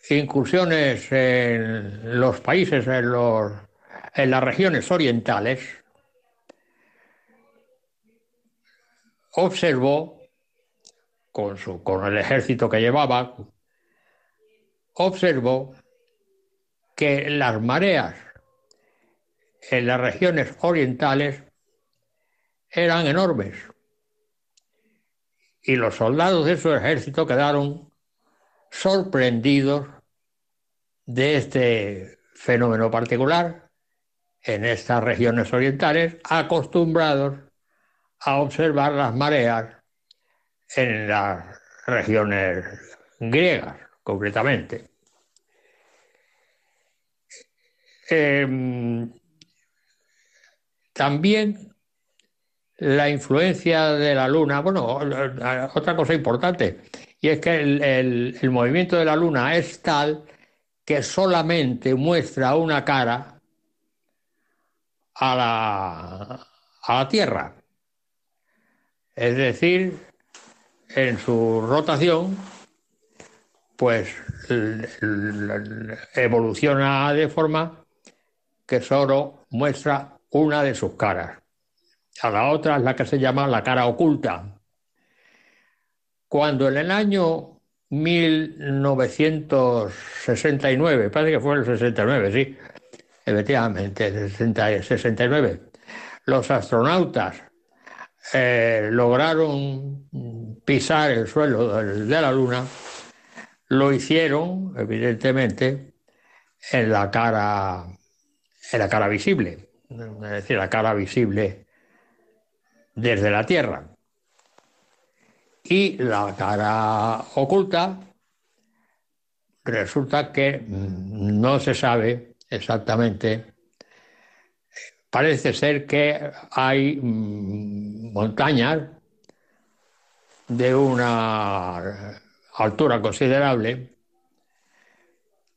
incursiones en los países, en, los, en las regiones orientales, observó, con, su, con el ejército que llevaba, observó que las mareas en las regiones orientales eran enormes. Y los soldados de su ejército quedaron sorprendidos de este fenómeno particular en estas regiones orientales, acostumbrados a observar las mareas en las regiones griegas, concretamente. Em, también la influencia de la luna, bueno, otra cosa importante, y es que el, movimiento de la luna es tal que solamente muestra una cara a la, a la Tierra. Es decir, en su rotación, pues evoluciona de forma que solo muestra una de sus caras. A la otra es la que se llama la cara oculta. Cuando en el año 1969, parece que fue el 69, sí, efectivamente, 69, los astronautas eh, lograron pisar el suelo de la Luna, lo hicieron, evidentemente, en la cara, en la cara visible, es decir, la cara visible desde la Tierra. Y la cara oculta resulta que no se sabe exactamente. Parece ser que hay mm, montañas de una altura considerable,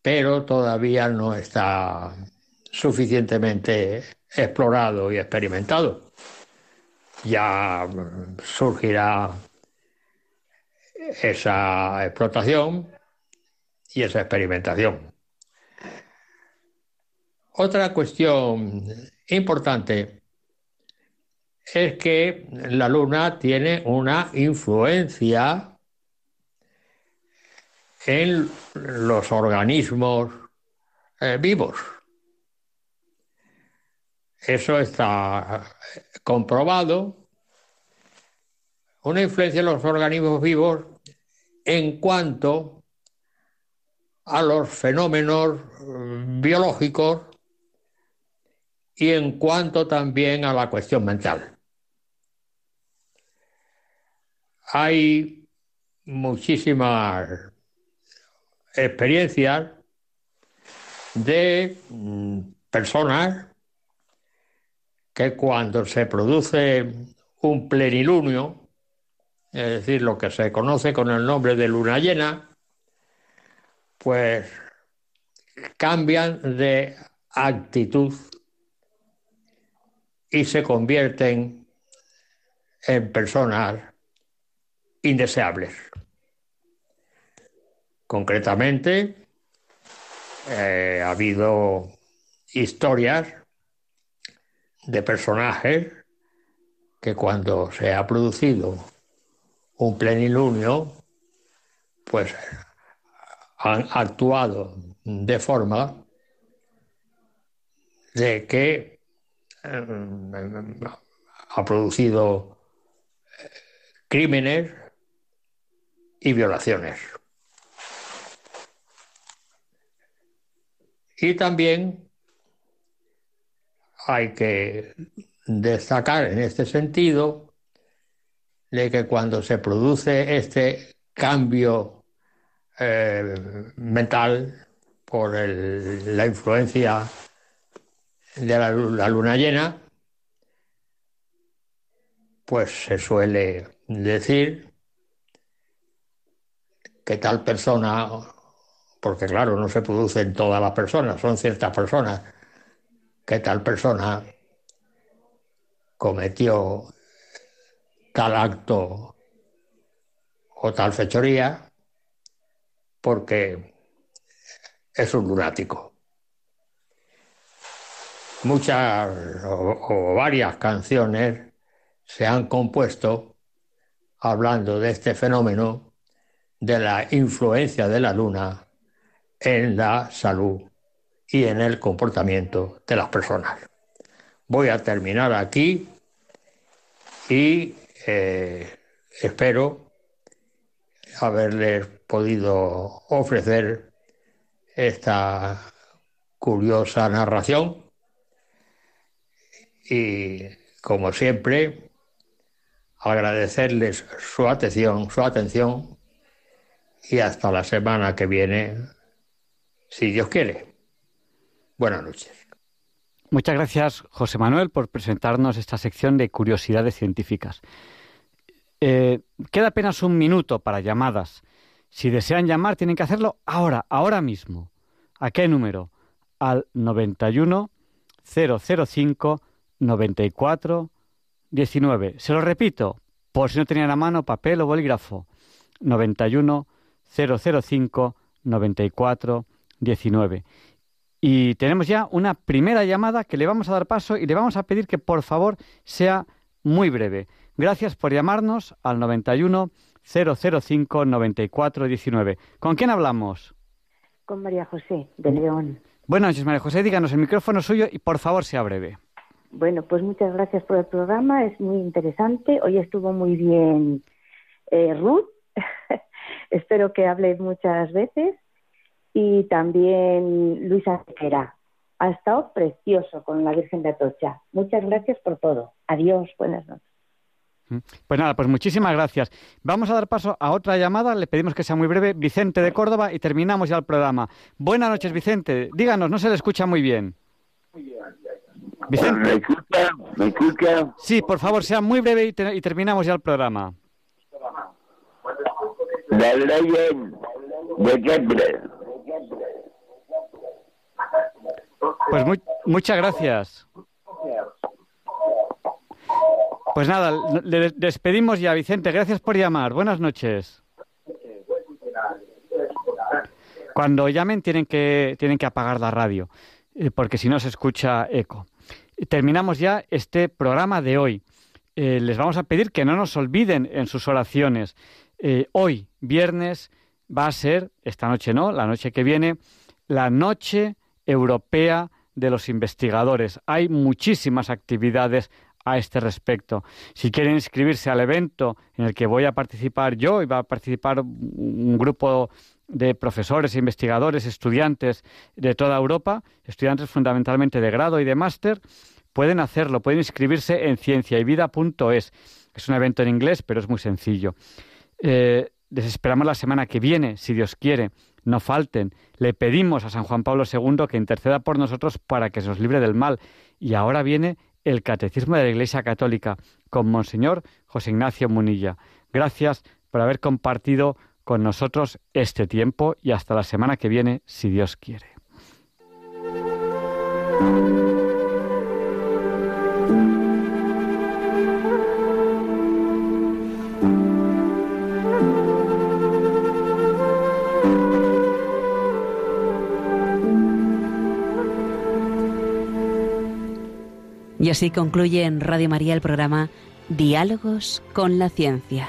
pero todavía no está suficientemente explorado y experimentado. Ya surgirá esa explotación y esa experimentación. Otra cuestión importante es que la Luna tiene una influencia en los organismos eh, vivos. Eso está comprobado. Una influencia en los organismos vivos en cuanto a los fenómenos mm, biológicos y en cuanto también a la cuestión mental. Hay muchísimas experiencias de mm, personas que cuando se produce un plenilunio, es decir, lo que se conoce con el nombre de luna llena, pues cambian de actitud y se convierten en personas indeseables. Concretamente, eh, ha habido historias de personajes que cuando se ha producido un plenilunio, pues han actuado de forma de que ha producido crímenes y violaciones. Y también hay que destacar en este sentido de que cuando se produce este cambio eh, mental por la influencia de la, luna llena, pues se suele decir que tal persona porque claro, no se producen todas las personas, son ciertas personas, que tal persona cometió tal acto o tal fechoría porque es un lunático. Muchas o, varias canciones se han compuesto hablando de este fenómeno de la influencia de la luna en la salud y en el comportamiento de las personas. Voy a terminar aquí y eh, espero haberles podido ofrecer esta curiosa narración y como siempre agradecerles su atención, su atención y hasta la semana que viene si Dios quiere. Buenas noches. Muchas gracias, José Manuel, por presentarnos esta sección de curiosidades científicas. Eh, queda apenas un minuto para llamadas. Si desean llamar, tienen que hacerlo ahora, ahora mismo. ¿A qué número? Al 91 005 94 19. Se lo repito, por si no tenían a mano papel o bolígrafo. 91 005 94 19. Y tenemos ya una primera llamada que le vamos a dar paso y le vamos a pedir que por favor sea muy breve. Gracias por llamarnos al 91 005 94 19. ¿Con quién hablamos? Con María José, de León. Buenas noches, María José. Díganos el micrófono suyo y por favor sea breve. Bueno, pues muchas gracias por el programa. Es muy interesante. Hoy estuvo muy bien eh, Ruth Espero que hable muchas veces. Y también Luisa Sequera. Ha estado precioso con la Virgen de Atocha. Muchas gracias por todo. Adiós, buenas noches. Pues nada, pues muchísimas gracias. Vamos a dar paso a otra llamada, le pedimos que sea muy breve. Vicente de Córdoba y terminamos ya el programa. Buenas noches, Vicente. Díganos, no se le escucha muy bien. Vicente. ¿Me escucha? ¿Me escucha? Sí, por favor, sea muy breve y, te- y terminamos ya el programa. La ley de Kepler. Pues mu- muchas gracias. Pues nada, le despedimos ya, Vicente. Gracias por llamar. Buenas noches. Cuando llamen tienen que, tienen que apagar la radio, eh, porque si no se escucha eco. Terminamos ya este programa de hoy. Eh, les vamos a pedir que no nos olviden en sus oraciones. Eh, hoy, viernes, va a ser, esta noche no, la noche que viene, la noche europea de los investigadores. Hay muchísimas actividades a este respecto. Si quieren inscribirse al evento en el que voy a participar yo y va a participar un grupo de profesores, investigadores, estudiantes de toda Europa, estudiantes fundamentalmente de grado y de máster, pueden hacerlo, pueden inscribirse en cienciayvida.es. Es un evento en inglés, pero es muy sencillo. Eh, les esperamos la semana que viene, si Dios quiere. No falten. Le pedimos a San Juan Pablo II que interceda por nosotros para que se nos libre del mal. Y ahora viene el Catecismo de la Iglesia Católica con Monseñor José Ignacio Munilla. Gracias por haber compartido con nosotros este tiempo y hasta la semana que viene, si Dios quiere. Y así concluye en Radio María el programa Diálogos con la Ciencia.